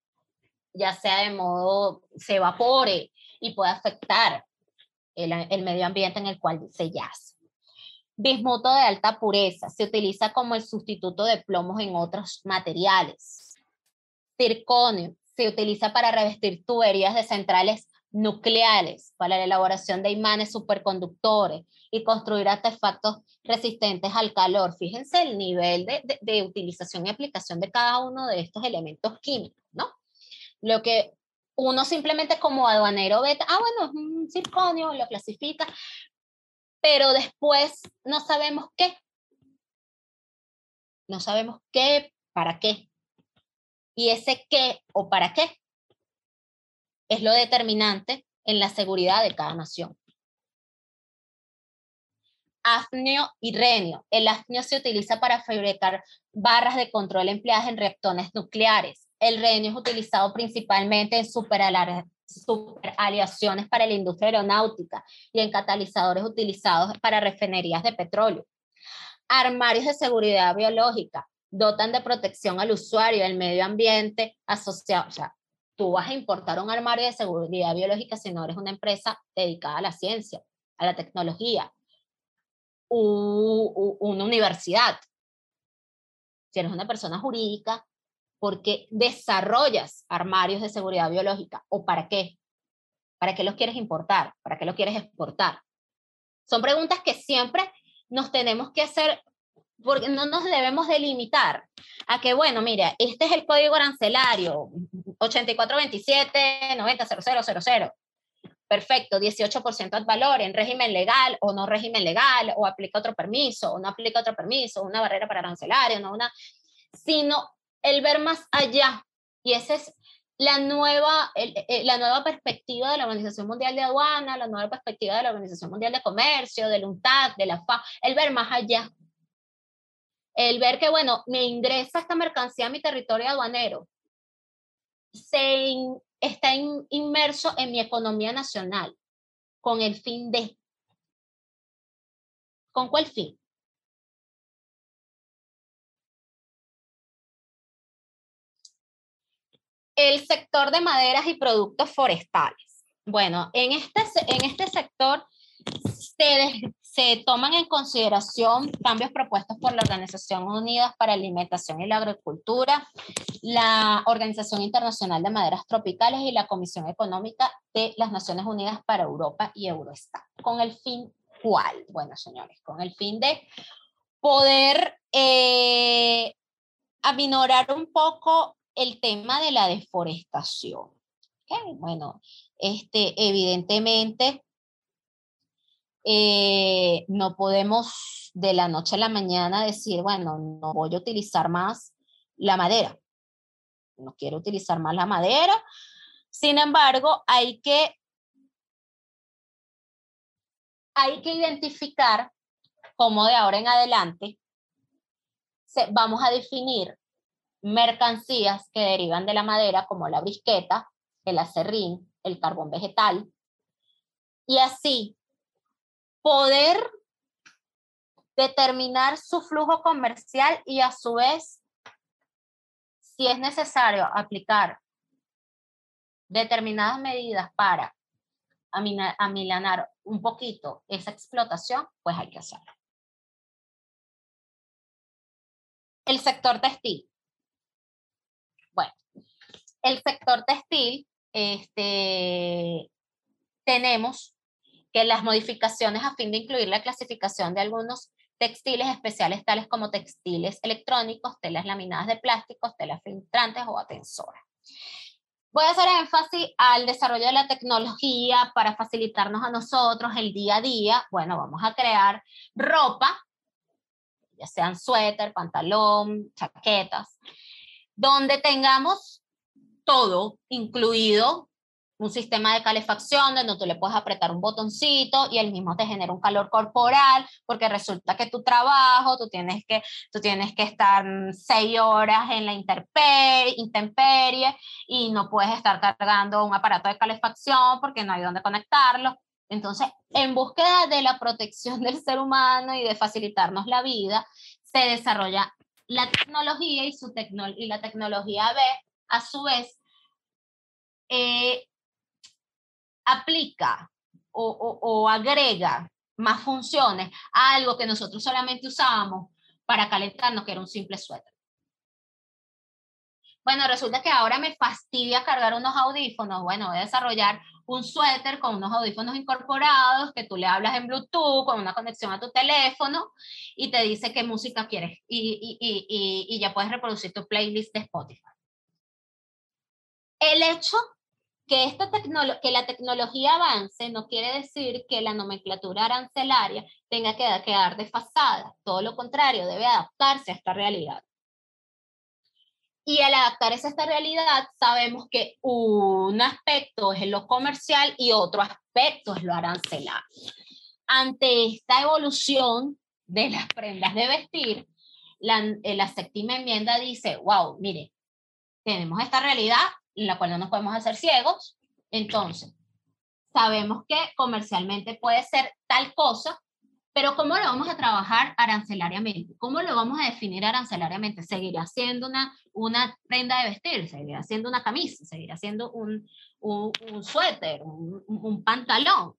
ya sea de modo se evapore y pueda afectar el, medio ambiente en el cual se yace. Bismuto de alta pureza se utiliza como el sustituto de plomos en otros materiales. Circonio se utiliza para revestir tuberías de centrales nucleares, para la elaboración de imanes superconductores y construir artefactos resistentes al calor. Fíjense el nivel de, de, de utilización y aplicación de cada uno de estos elementos químicos, ¿no? Lo que uno simplemente como aduanero ve, ah, bueno, es un circonio, lo clasifica, pero después no sabemos qué. No sabemos qué, para qué. Y ese qué o para qué es lo determinante en la seguridad de cada nación. Afnio y renio. El afnio se utiliza para fabricar barras de control empleadas en reactores nucleares. El renio es utilizado principalmente en superaleaciones para la industria aeronáutica y en catalizadores utilizados para refinerías de petróleo. Armarios de seguridad biológica dotan de protección al usuario al medio ambiente asociado. O sea, tú vas a importar un armario de seguridad biológica si no eres una empresa dedicada a la ciencia, a la tecnología, u, una universidad. Si eres una persona jurídica, porque desarrollas armarios de seguridad biológica o para qué? ¿Para qué los quieres importar? ¿Para qué los quieres exportar? Son preguntas que siempre nos tenemos que hacer porque no nos debemos delimitar a que, bueno, mira, este es el código arancelario 8427 900000. Perfecto, 18% ad valor en régimen legal o no régimen legal, o aplica otro permiso, o no aplica otro permiso, una barrera para arancelario, no una, sino el ver más allá. Y esa es la nueva, eh, la nueva perspectiva de la Organización Mundial de Aduana, la nueva perspectiva de la Organización Mundial de Comercio, del UNTAD, de la FA, el ver más allá. El ver que, bueno, me ingresa esta mercancía a mi territorio aduanero, se está inmerso en mi economía nacional con el fin de... ¿Con cuál fin? El sector de maderas y productos forestales. Bueno, en este, en este sector se, se toman en consideración cambios propuestos por la Organización Unidas para la Alimentación y la Agricultura, la Organización Internacional de Maderas Tropicales y la Comisión Económica de las Naciones Unidas para Europa y Eurostat. ¿Con el fin cuál? Bueno, señores, con el fin de poder eh, aminorar un poco el tema de la deforestación. Bueno, este, evidentemente eh, no podemos de la noche a la mañana decir, bueno, no voy a utilizar más la madera. No quiero utilizar más la madera. Sin embargo, hay que, hay que identificar cómo de ahora en adelante vamos a definir mercancías que derivan de la madera, como la brisqueta, el acerrín, el carbón vegetal, y así poder determinar su flujo comercial y a su vez, si es necesario aplicar determinadas medidas para amilanar un poquito esa explotación, pues hay que hacerlo. El sector textil el sector textil, este, tenemos que las modificaciones a fin de incluir la clasificación de algunos textiles especiales tales como textiles electrónicos, telas laminadas de plásticos, telas filtrantes o atensoras. Voy a hacer énfasis al desarrollo de la tecnología para facilitarnos a nosotros el día a día. Bueno, vamos a crear ropa, ya sean suéter, pantalón, chaquetas, donde tengamos todo incluido un sistema de calefacción donde tú le puedes apretar un botoncito y el mismo te genera un calor corporal, porque resulta que tu trabajo, tú tienes que, tú tienes que estar seis horas en la intemperie, y no puedes estar cargando un aparato de calefacción porque no hay dónde conectarlo. Entonces, en búsqueda de la protección del ser humano y de facilitarnos la vida, se desarrolla la tecnología y, su y la tecnología B a su vez, eh, aplica o, o, agrega más funciones a algo que nosotros solamente usábamos para calentarnos, que era un simple suéter. Bueno, resulta que ahora me fastidia cargar unos audífonos. Bueno, voy a desarrollar un suéter con unos audífonos incorporados que tú le hablas en Bluetooth con una conexión a tu teléfono y te dice qué música quieres y, y, y, y ya puedes reproducir tu playlist de Spotify. El hecho que, esta que la tecnología avance no quiere decir que la nomenclatura arancelaria tenga que quedar desfasada. Todo lo contrario, debe adaptarse a esta realidad. Y al adaptarse a esta realidad, sabemos que un aspecto es lo comercial y otro aspecto es lo arancelario. Ante esta evolución de las prendas de vestir, la, eh, la séptima enmienda dice, wow, mire, tenemos esta realidad en la cual no nos podemos hacer ciegos, entonces sabemos que comercialmente puede ser tal cosa, pero ¿cómo lo vamos a trabajar arancelariamente? ¿Cómo lo vamos a definir arancelariamente? ¿Seguirá siendo una, una prenda de vestir? ¿Seguirá siendo una camisa? ¿Seguirá siendo un, un, un suéter? Un, un, pantalón?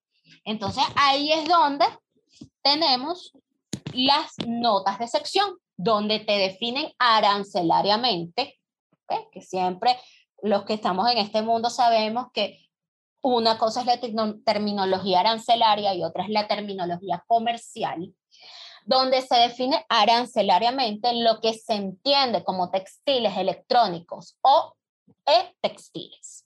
Entonces ahí es donde tenemos las notas de sección, donde te definen arancelariamente, que siempre los que estamos en este mundo sabemos que una cosa es la terminología arancelaria y otra es la terminología comercial, donde se define arancelariamente lo que se entiende como textiles electrónicos o e-textiles.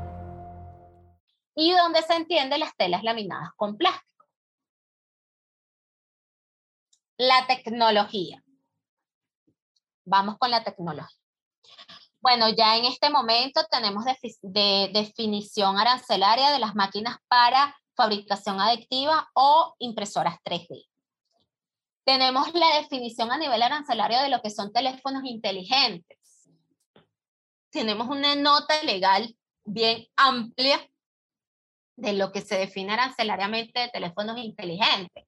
y donde se entiende las telas laminadas con plástico. La tecnología. Vamos con la tecnología. Bueno, ya en este momento tenemos de, definición arancelaria de las máquinas para fabricación adictiva o impresoras 3D. Tenemos la definición a nivel arancelario de lo que son teléfonos inteligentes. Tenemos una nota legal bien amplia de lo que se define arancelariamente de teléfonos inteligentes.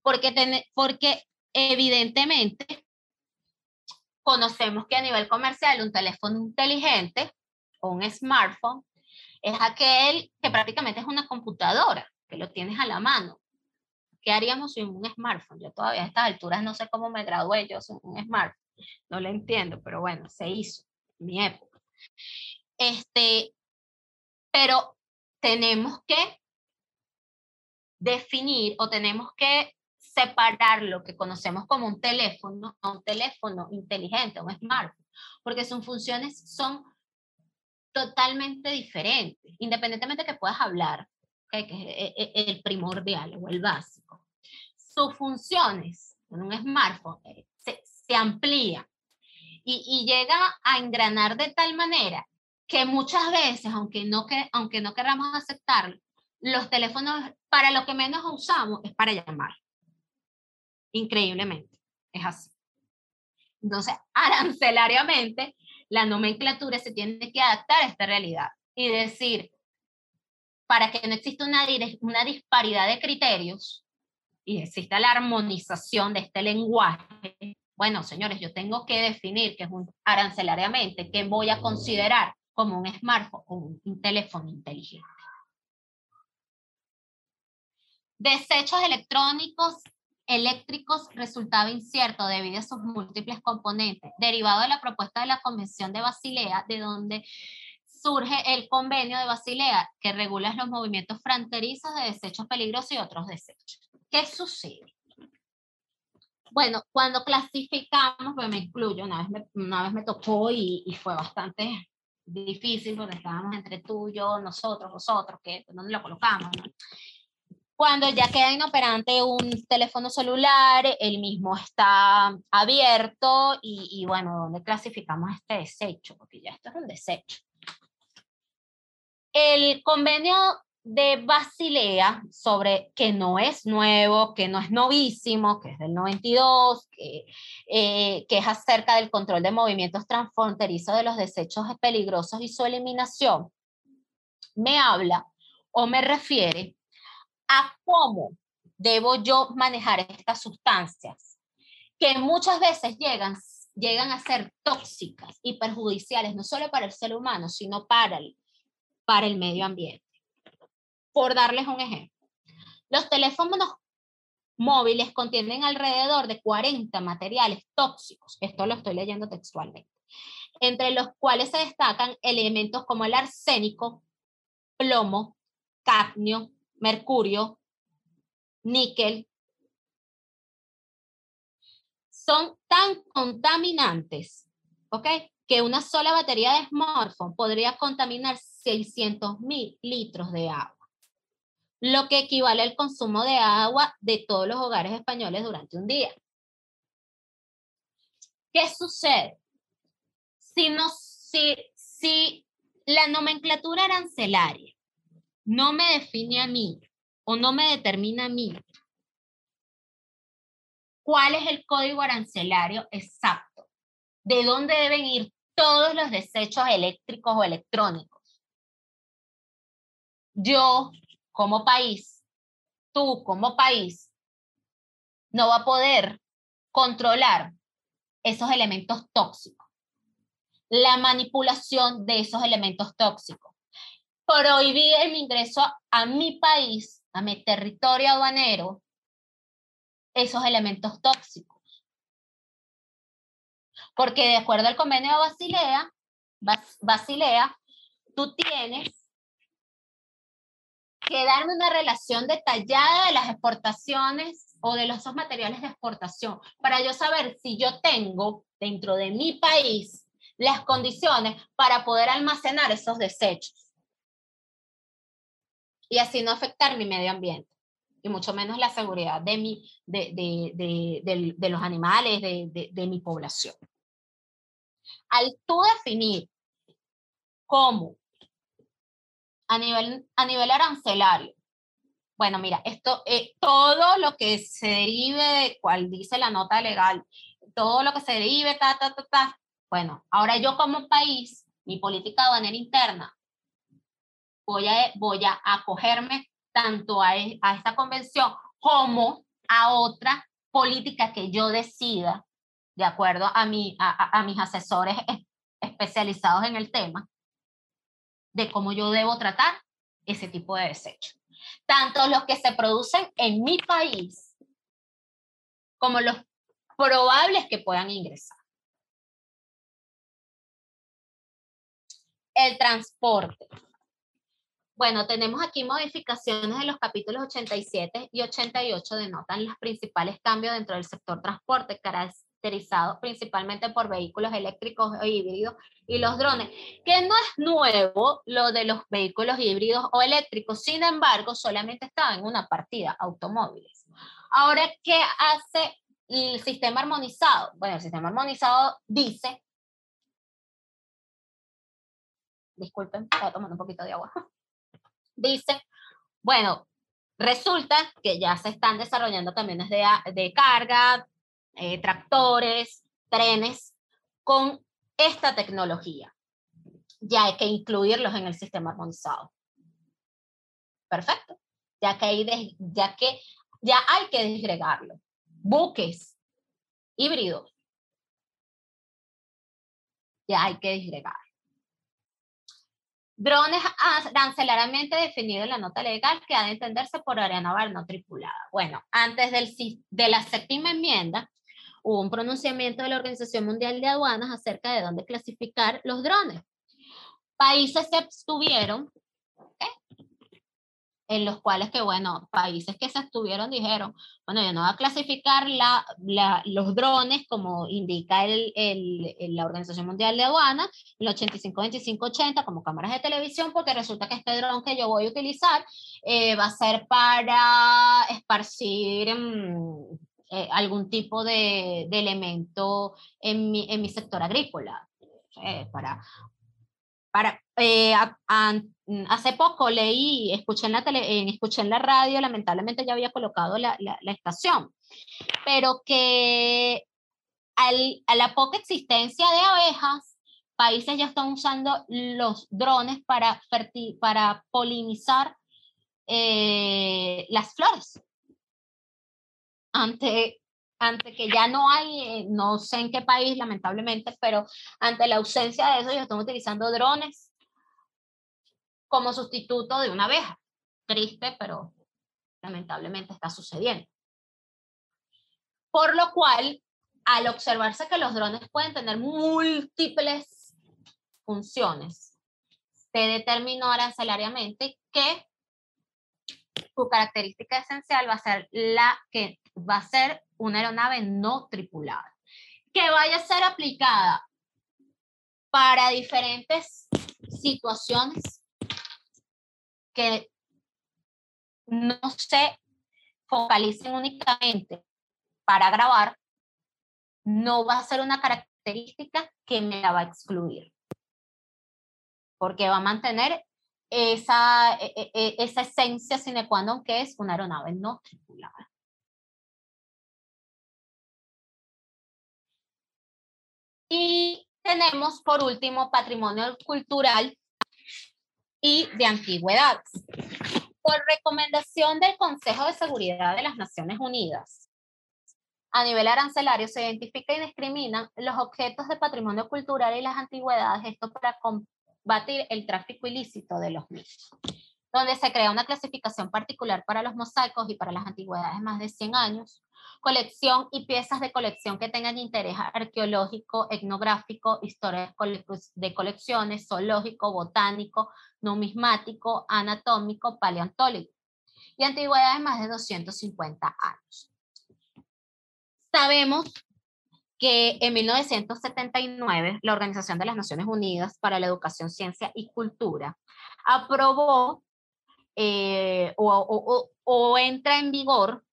Porque, porque evidentemente conocemos que a nivel comercial un teléfono inteligente o un smartphone es aquel que prácticamente es una computadora, que lo tienes a la mano. ¿Qué haríamos sin un smartphone? Yo todavía a estas alturas no sé cómo me gradué yo sin un smartphone. No lo entiendo, pero bueno, se hizo mi época. Este, pero tenemos que definir o tenemos que separar lo que conocemos como un teléfono a un teléfono inteligente, un smartphone, porque sus funciones son totalmente diferentes, independientemente que puedas hablar, que es e, e, el primordial o el básico. Sus funciones en un smartphone eh, se, se amplían y, y llega a engranar de tal manera que muchas veces, aunque no, que, aunque no queramos aceptarlo, los teléfonos para lo que menos usamos es para llamar. Increíblemente, es así. Entonces, arancelariamente, la nomenclatura se tiene que adaptar a esta realidad y decir, para que no exista una, una disparidad de criterios y exista la armonización de este lenguaje, bueno, señores, yo tengo que definir que es un arancelariamente, qué voy a considerar como un smartphone o un, teléfono inteligente. Desechos electrónicos eléctricos resultaba incierto debido a sus múltiples componentes, derivado de la propuesta de la Convención de Basilea, de donde surge el convenio de Basilea que regula los movimientos fronterizos de desechos peligrosos y otros desechos. ¿Qué sucede? Bueno, cuando clasificamos, pues me incluyo, una vez me, una vez me tocó y, fue bastante difícil porque estábamos entre tú, yo, nosotros, vosotros, que ¿dónde lo colocamos? ¿no? Cuando ya queda inoperante un teléfono celular, el mismo está abierto y, y bueno, ¿dónde clasificamos este desecho? Porque ya esto es un desecho. El convenio de Basilea sobre que no es nuevo, que no es novísimo, que es del 92, que, eh, que es acerca del control de movimientos transfronterizos de los desechos peligrosos y su eliminación, me habla o me refiere a cómo debo yo manejar estas sustancias, que muchas veces llegan, llegan a ser tóxicas y perjudiciales, no solo para el ser humano, sino para el, para el medio ambiente. Por darles un ejemplo, los teléfonos móviles contienen alrededor de 40 materiales tóxicos, esto lo estoy leyendo textualmente, entre los cuales se destacan elementos como el arsénico, plomo, cadmio, mercurio, níquel. Son tan contaminantes, ¿ok? Que una sola batería de smartphone podría contaminar 600 mil litros de agua, lo que equivale al consumo de agua de todos los hogares españoles durante un día. ¿Qué sucede? Si, no, si, si la nomenclatura arancelaria no me define a mí o no me determina a mí cuál es el código arancelario exacto, de dónde deben ir todos los desechos eléctricos o electrónicos. Yo, como país, tú como país, no va a poder controlar esos elementos tóxicos, la manipulación de esos elementos tóxicos prohibir el ingreso a, mi país, a mi territorio aduanero, esos elementos tóxicos. Porque de acuerdo al convenio de Basilea, Basilea, tú tienes que darme una relación detallada de las exportaciones o de los materiales de exportación para yo saber si yo tengo dentro de mi país las condiciones para poder almacenar esos desechos y así no afectar mi medio ambiente y mucho menos la seguridad de, mi, de, de, de, de los animales, de, mi población. Al tú definir cómo a nivel, a nivel arancelario, bueno, mira, esto, eh, todo lo que se derive de cual dice la nota legal, todo lo que se derive, ta, ta, ta, ta, bueno, ahora yo como país, mi política aduanera interna voy a, voy a acogerme tanto a, e, a esta convención como a otra política que yo decida, de acuerdo a, mi, a, a mis asesores especializados en el tema, de cómo yo debo tratar ese tipo de desechos. Tanto los que se producen en mi país como los probables que puedan ingresar. El transporte. Bueno, tenemos aquí modificaciones de los capítulos 87 y 88 denotan los principales cambios dentro del sector transporte, caracterizado principalmente por vehículos eléctricos o híbridos y los drones, que no es nuevo lo de los vehículos híbridos o eléctricos, sin embargo, solamente estaba en una partida, automóviles. Ahora, ¿qué hace el sistema armonizado? Bueno, el sistema armonizado dice, disculpen, estaba tomando un poquito de agua dice, bueno, resulta que ya se están desarrollando camiones de, de carga, eh, tractores, trenes con esta tecnología. Ya hay que incluirlos en el sistema armonizado. Perfecto. Ya que hay, ya que, ya hay que disgregarlo. Buques híbridos. Ya hay que disgregar. Drones arancelaramente definido en la nota legal que ha de entenderse por naval no tripulada. Bueno, antes del, de la séptima enmienda, hubo un pronunciamiento de la Organización Mundial de Aduanas acerca de dónde clasificar los drones. Países se abstuvieron, en los cuales que, bueno, países que se abstuvieron dijeron, bueno, yo no voy a clasificar la, los drones como indica el, el, la Organización Mundial de Aduana, el 85, 25, 80 como cámaras de televisión, porque resulta que este dron que yo voy a utilizar eh, va a ser para esparcir mm, eh, algún tipo de, de elemento en mi, en mi sector agrícola. Eh, para para, eh, mm, hace poco leí, escuché en, la tele, escuché en la radio, lamentablemente ya había colocado la, la, estación, pero que al, a la poca existencia de abejas, países ya están usando los drones para, para polinizar eh, las flores. Ante ante que ya no hay, eh, no sé en qué país lamentablemente, pero ante la ausencia de eso ellos están utilizando drones como sustituto de una abeja. Triste, pero lamentablemente está sucediendo. Por lo cual, al observarse que los drones pueden tener múltiples funciones, se determinó arancelariamente que su característica esencial va a ser la que va a ser una aeronave no tripulada, que vaya a ser aplicada para diferentes situaciones que no se focalicen únicamente para grabar, no va a ser una característica que me la va a excluir, porque va a mantener esa, e, e, e, esa esencia sine qua non que es una aeronave no tripulada. Y tenemos por último patrimonio cultural y de antigüedades. Por recomendación del Consejo de Seguridad de las Naciones Unidas, a nivel arancelario se identifica y discriminan los objetos de patrimonio cultural y las antigüedades, esto para combatir el tráfico ilícito de los mismos, donde se crea una clasificación particular para los mosaicos y para las antigüedades más de 100 años, colección y piezas de colección que tengan interés arqueológico, etnográfico, historia de colecciones, zoológico, botánico, numismático, anatómico, paleontólogo y antigüedades más de 250 años. Sabemos que en 1979 la Organización de las Naciones Unidas para la Educación, Ciencia y Cultura aprobó eh, o, entra en vigor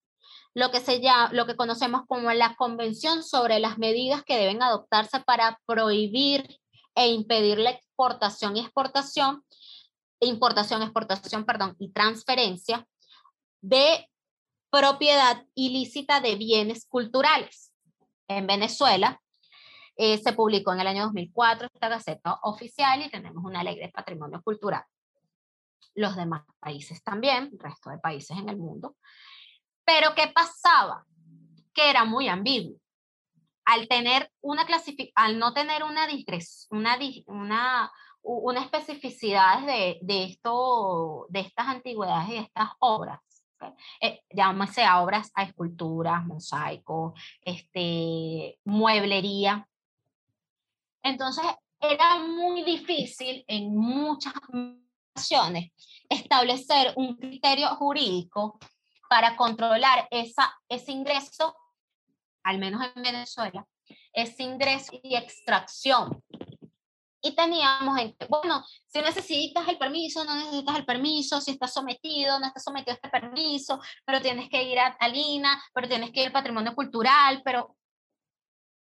lo que, se llama, lo que conocemos como la Convención sobre las medidas que deben adoptarse para prohibir e impedir la exportación y exportación, importación, exportación, perdón, y transferencia de propiedad ilícita de bienes culturales. En Venezuela eh, se publicó en el año 2004 esta gaceta oficial y tenemos una ley de patrimonio cultural. Los demás países también, el resto de países en el mundo, pero ¿qué pasaba? Que era muy ambiguo. Al, tener una al no tener una, una, una, una especificidad de, de, esto, de estas antigüedades y de estas obras, eh, llámase a obras a esculturas, mosaicos, este, mueblería. Entonces, era muy difícil en muchas ocasiones establecer un criterio jurídico para controlar esa, ese ingreso, al menos en Venezuela, ese ingreso y extracción. Y teníamos, bueno, si necesitas el permiso, no necesitas el permiso, si estás sometido, no estás sometido a este permiso, pero tienes que ir a, Lina, pero tienes que ir al patrimonio cultural, pero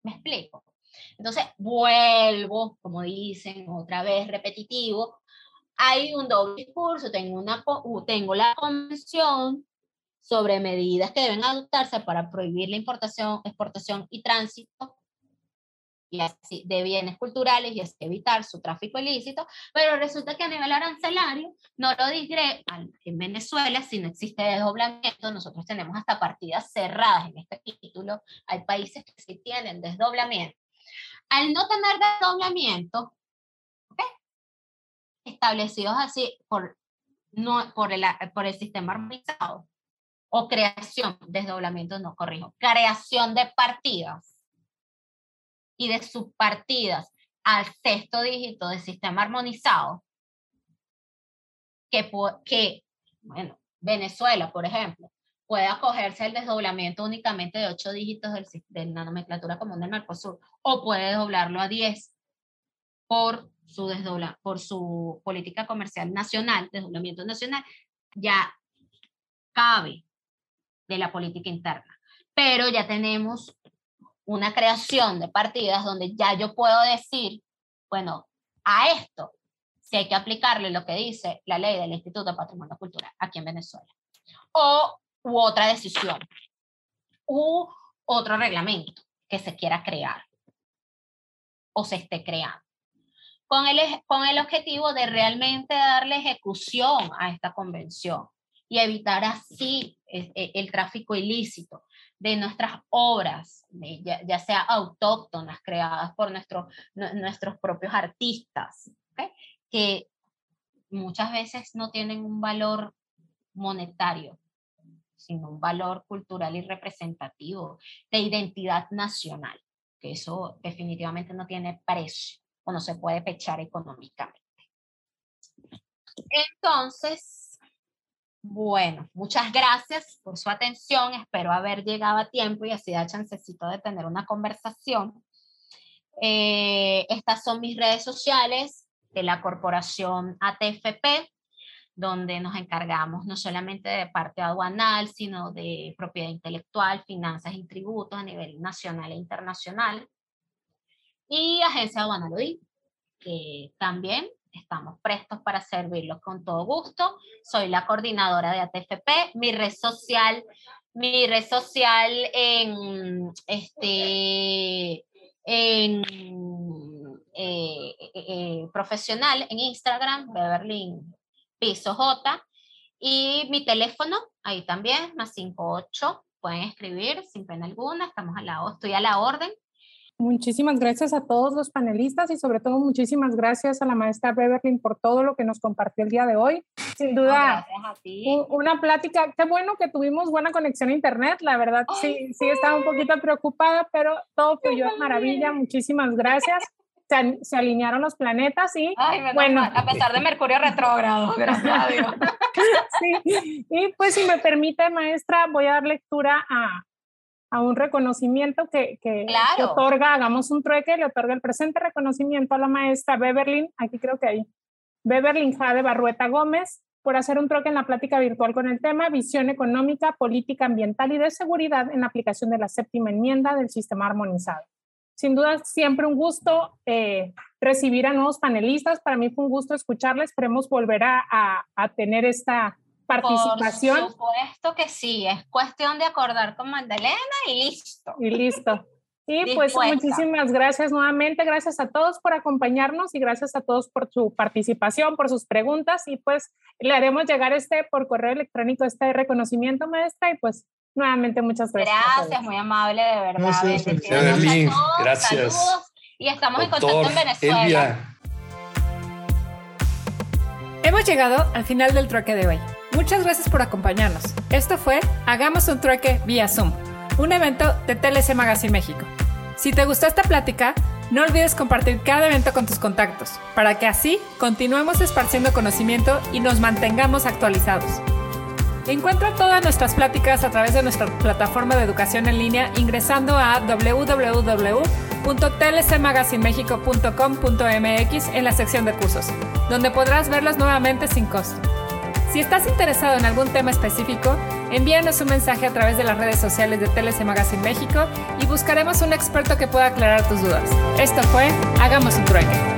me explico. Entonces, vuelvo, como dicen, otra vez repetitivo, hay un doble discurso, tengo, una, tengo la convención sobre medidas que deben adoptarse para prohibir la importación, exportación y tránsito y así, de bienes culturales y así evitar su tráfico ilícito, pero resulta que a nivel arancelario no lo diré en Venezuela, si no existe desdoblamiento, nosotros tenemos hasta partidas cerradas en este título, hay países que sí tienen desdoblamiento. Al no tener desdoblamiento, establecidos así por, no, por, el, por el sistema armonizado, o creación, desdoblamiento no corrijo, creación de partidas y de subpartidas al sexto dígito del sistema armonizado, que, que bueno, Venezuela, por ejemplo, puede acogerse al desdoblamiento únicamente de ocho dígitos del, de la nomenclatura común del Mercosur, o puede desdoblarlo a diez por su, desdobla, por su política comercial nacional, desdoblamiento nacional, ya cabe de la política interna. Pero ya tenemos una creación de partidas donde ya yo puedo decir, bueno, a esto si hay que aplicarle lo que dice la ley del Instituto de Patrimonio Cultural aquí en Venezuela. O u otra decisión, u otro reglamento que se quiera crear o se esté creando. Con el, con el objetivo de realmente darle ejecución a esta convención y evitar así el, e, el tráfico ilícito de nuestras obras, ya, ya, sea autóctonas, creadas por nuestro, nuestros propios artistas, que muchas veces no tienen un valor monetario, sino un valor cultural y representativo de identidad nacional, que eso definitivamente no tiene precio o no se puede pechar económicamente. Entonces, bueno, muchas gracias por su atención. Espero haber llegado a tiempo y así da chancecito de tener una conversación. Eh, estas son mis redes sociales de la corporación ATFP, donde nos encargamos no solamente de parte aduanal, sino de propiedad intelectual, finanzas y tributos a nivel nacional e internacional. Y Agencia Aduanal que también estamos prestos para servirlos con todo gusto. Soy la coordinadora de ATFP, mi red social, mi red social en este en eh, eh, eh, profesional en Instagram, Beverly Piso J, y mi teléfono, ahí también, más 58, pueden escribir sin pena alguna, estamos a la, estoy a la orden. Muchísimas gracias a todos los panelistas y sobre todo muchísimas gracias a la maestra Beverly por todo lo que nos compartió el día de hoy. Sin duda, una plática, qué bueno que tuvimos buena conexión a internet, la verdad sí, sí estaba un poquito preocupada, pero todo fluyó de maravilla, muchísimas gracias. Se, alinearon los planetas y bueno, a pesar de Mercurio retrógrado, gracias a Dios. sí, y pues si me permite, maestra, voy a dar lectura a, a un reconocimiento que, que, otorga, hagamos un trueque, le otorga el presente reconocimiento a la maestra Beverlyn, aquí creo que hay, Beverlyn Jade Barrueta Gómez, por hacer un trueque en la plática virtual con el tema Visión económica, política ambiental y de seguridad en la aplicación de la séptima enmienda del sistema armonizado. Sin duda, siempre un gusto eh, recibir a nuevos panelistas. Para mí fue un gusto escucharles. Esperemos volver a, a, tener esta participación. Por supuesto que sí. Es cuestión de acordar con Magdalena y listo. Y listo. Y pues muchísimas gracias nuevamente, gracias a todos por acompañarnos y gracias a todos por su participación, por sus preguntas y pues le haremos llegar este por correo electrónico este reconocimiento maestra y pues Nuevamente, muchas gracias. Gracias, muy amable, de verdad. Gracias, gracias. Saludos, y estamos en contacto en Venezuela. Hemos llegado al final del trueque de hoy. Muchas gracias por acompañarnos. Esto fue Hagamos un trueque vía Zoom, un evento de TLC Magazine México. Si te gustó esta plática, no olvides compartir cada evento con tus contactos, para que así continuemos esparciendo conocimiento y nos mantengamos actualizados. Encuentra todas nuestras pláticas a través de nuestra plataforma de educación en línea ingresando a www.tlcmagazinemexico.com.mx en la sección de cursos, donde podrás verlas nuevamente sin costo. Si estás interesado en algún tema específico, envíanos un mensaje a través de las redes sociales de TLC Magazine México y buscaremos un experto que pueda aclarar tus dudas. Esto fue Hagamos un trueque.